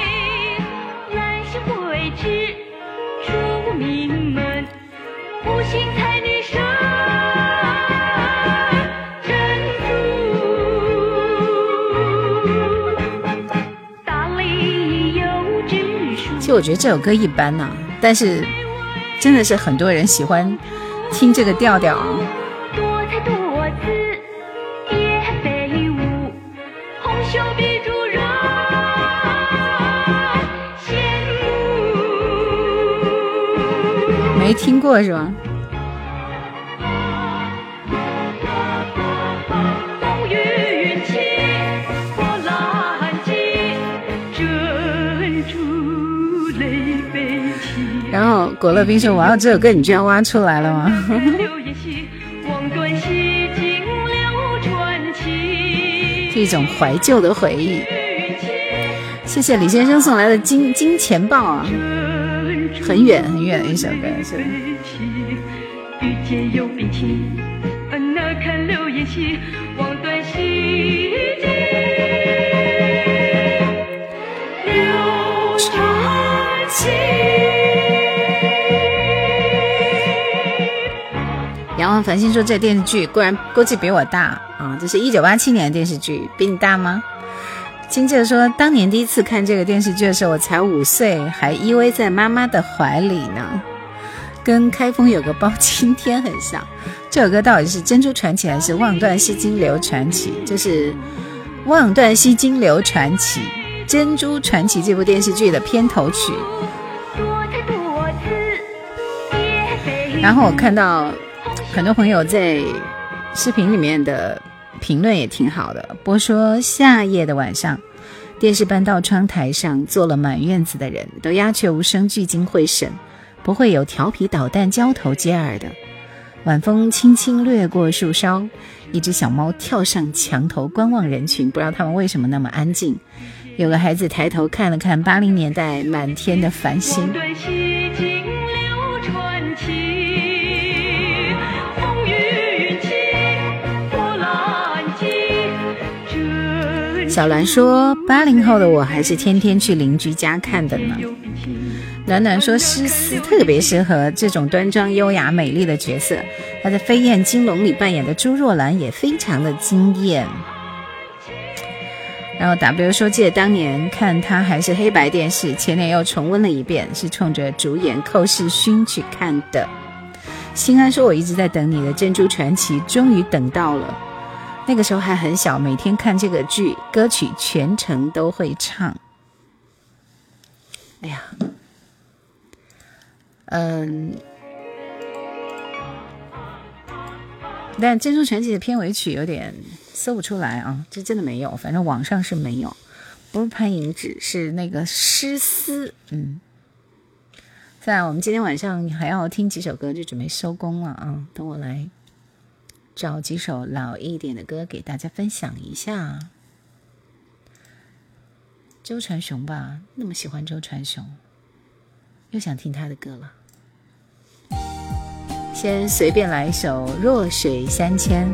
我觉得这首歌一般呐，但是真的是很多人喜欢听这个调调啊。没听过是吗？果乐冰说：“哇，这首歌你居然挖出来了吗？” 是一种怀旧的回忆。谢谢李先生送来的金金钱豹啊，很远很远的一首歌繁星说：“这电视剧固然估计比我大啊，这是一九八七年的电视剧，比你大吗？”金姐说：“当年第一次看这个电视剧的时候，我才五岁，还依偎在妈妈的怀里呢，跟开封有个包青天很像。这首歌到底是《珍珠传奇》还是《望断西金流传奇》？这是《望断西金流传奇》《珍珠传奇》这部电视剧的片头曲。然后我看到。”很多朋友在视频里面的评论也挺好的。波说夏夜的晚上，电视搬到窗台上，坐了满院子的人都鸦雀无声，聚精会神，不会有调皮捣蛋、交头接耳的。晚风轻轻掠过树梢，一只小猫跳上墙头观望人群，不知道他们为什么那么安静。有个孩子抬头看了看八零年代满天的繁星。小兰说：“八零后的我还是天天去邻居家看的呢。”暖暖说：“诗思特别适合这种端庄优雅、美丽的角色。她在《飞燕金龙》里扮演的朱若兰也非常的惊艳。”然后 W 说：“记得当年看她还是黑白电视，前年又重温了一遍，是冲着主演寇世勋去看的。”心安说：“我一直在等你的《珍珠传奇》，终于等到了。”那个时候还很小，每天看这个剧，歌曲全程都会唱。哎呀，嗯，但《珍珠传奇》的片尾曲有点搜不出来啊，这真的没有，反正网上是没有。不是潘迎紫，是那个诗思。嗯，在我们今天晚上还要听几首歌，就准备收工了啊，等我来。找几首老一点的歌给大家分享一下。周传雄吧，那么喜欢周传雄，又想听他的歌了。先随便来一首《弱水三千》，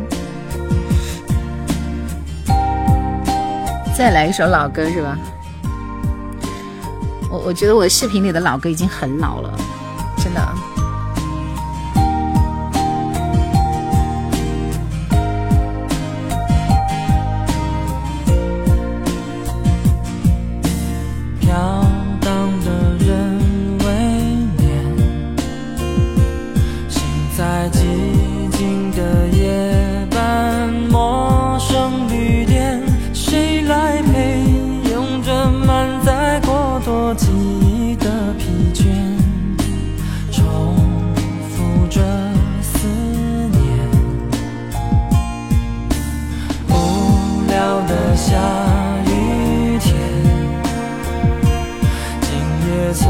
再来一首老歌是吧？我我觉得我视频里的老歌已经很老了，真的。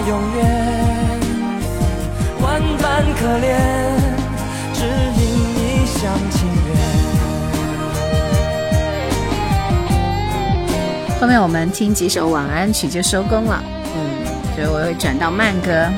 永远？万般可怜，只因一厢情愿。后面我们听几首晚安曲就收工了，嗯，所以我会转到慢歌。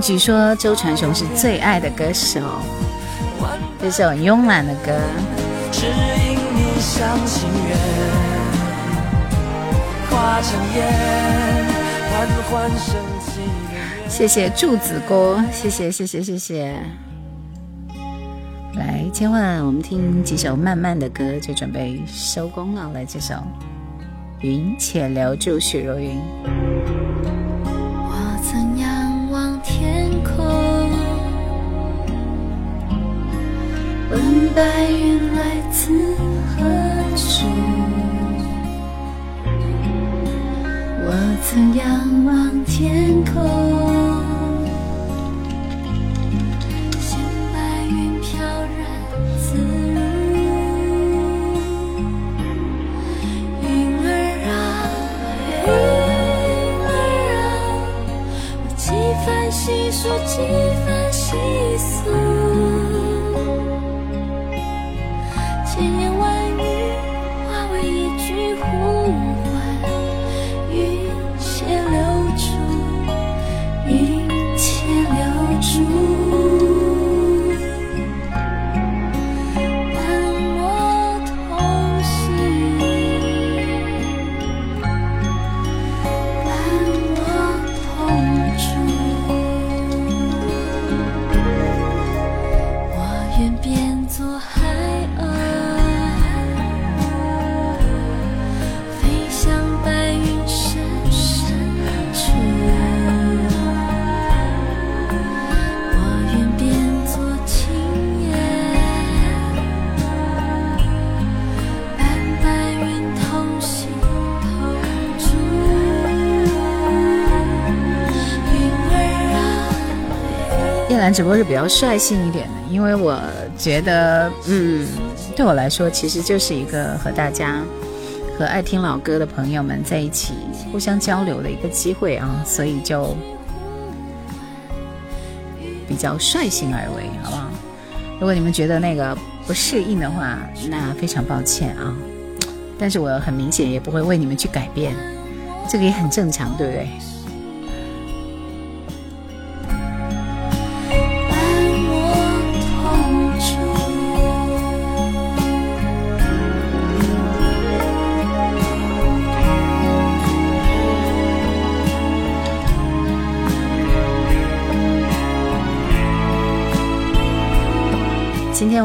胖菊说：“周传雄是最爱的歌手，这首慵懒的歌。”谢谢柱子哥，谢谢谢谢谢谢。来，千万我们听几首慢慢的歌，就准备收工了。来，这首《云且留住许若云》。白云来自何处？我曾仰望天空，像白云飘然自如。云儿啊，云儿啊，我几番细数，几番心。只不过是比较率性一点的，因为我觉得，嗯，对我来说，其实就是一个和大家、和爱听老歌的朋友们在一起互相交流的一个机会啊，所以就比较率性而为，好不好？如果你们觉得那个不适应的话，那非常抱歉啊。但是我很明显也不会为你们去改变，这个也很正常，对不对？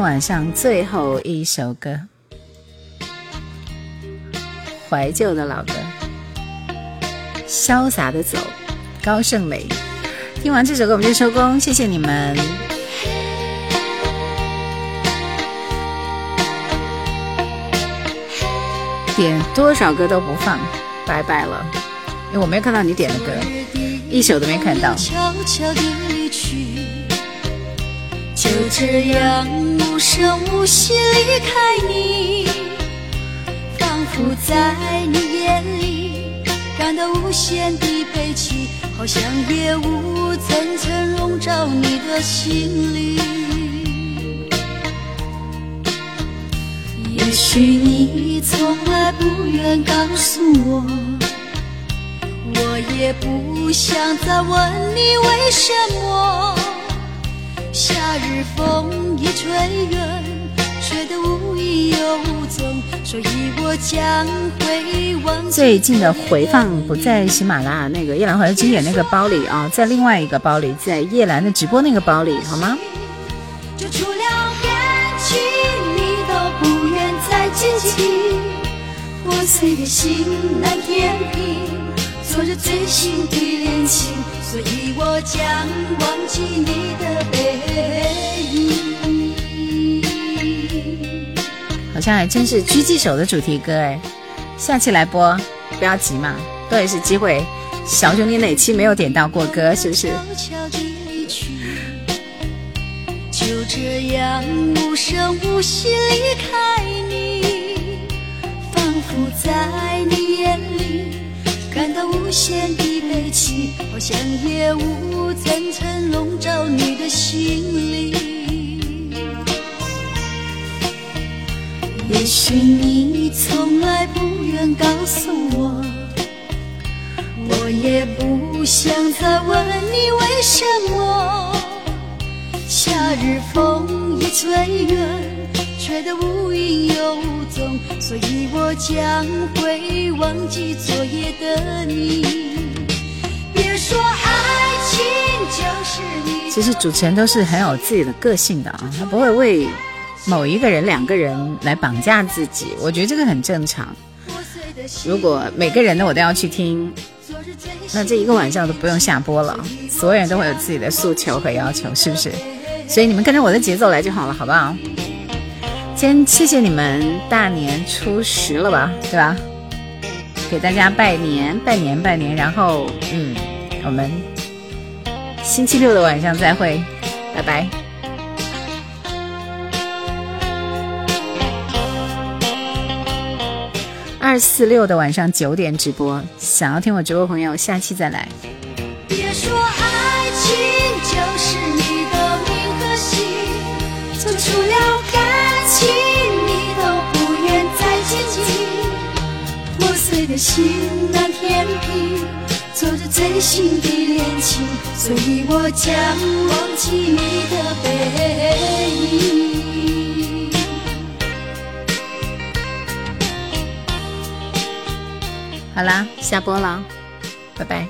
晚上最后一首歌，怀旧的老歌，潇洒的走，高胜美。听完这首歌我们就收工，谢谢你们。点多少歌都不放，拜拜了。因为我没有看到你点的歌，一首都没看到。就这样无声无息离开你，仿佛在你眼里感到无限的悲戚，好像夜雾层层笼罩你的心里。也许你从来不愿告诉我，我也不想再问你为什么。夏日风已吹远，吹得无影有踪，所以我将会忘最近的回放不在喜马拉雅那个夜兰怀旧经典那个包里啊，在另外一个包里，在叶兰的直播那个包里，好吗？就除了感情，你都不愿再记起，破碎的心难填平，昨日最新的恋情。所以我将忘记你的背影。好像还真是狙击手的主题歌哎，下期来播，不要急嘛，多也是机会。小兄弟哪期没有点到过歌，是不是？就这样无声无息离开你，仿佛在你眼里感到无限的。悲戚，好像夜雾层层笼罩你的心里。也许你从来不愿告诉我，我也不想再问你为什么。夏日风已吹远，吹得无影有踪，所以我将会忘记昨夜的你。别说爱情就是你。其实主持人都是很有自己的个性的啊，他不会为某一个人、两个人来绑架自己。我觉得这个很正常。如果每个人的我都要去听，那这一个晚上都不用下播了。所有人都会有自己的诉求和要求，是不是？所以你们跟着我的节奏来就好了，好不好？先谢谢你们大年初十了吧，对吧？给大家拜年，拜年，拜年。然后，嗯，我们星期六的晚上再会，拜拜。二四六的晚上九点直播，想要听我直播朋友，下期再来。别说爱情就是你的名和姓，就除了感情，你都不愿再接近。破碎的心难填平，做着真心的恋情，所以我将忘记你的背影。好啦，下播了，拜拜。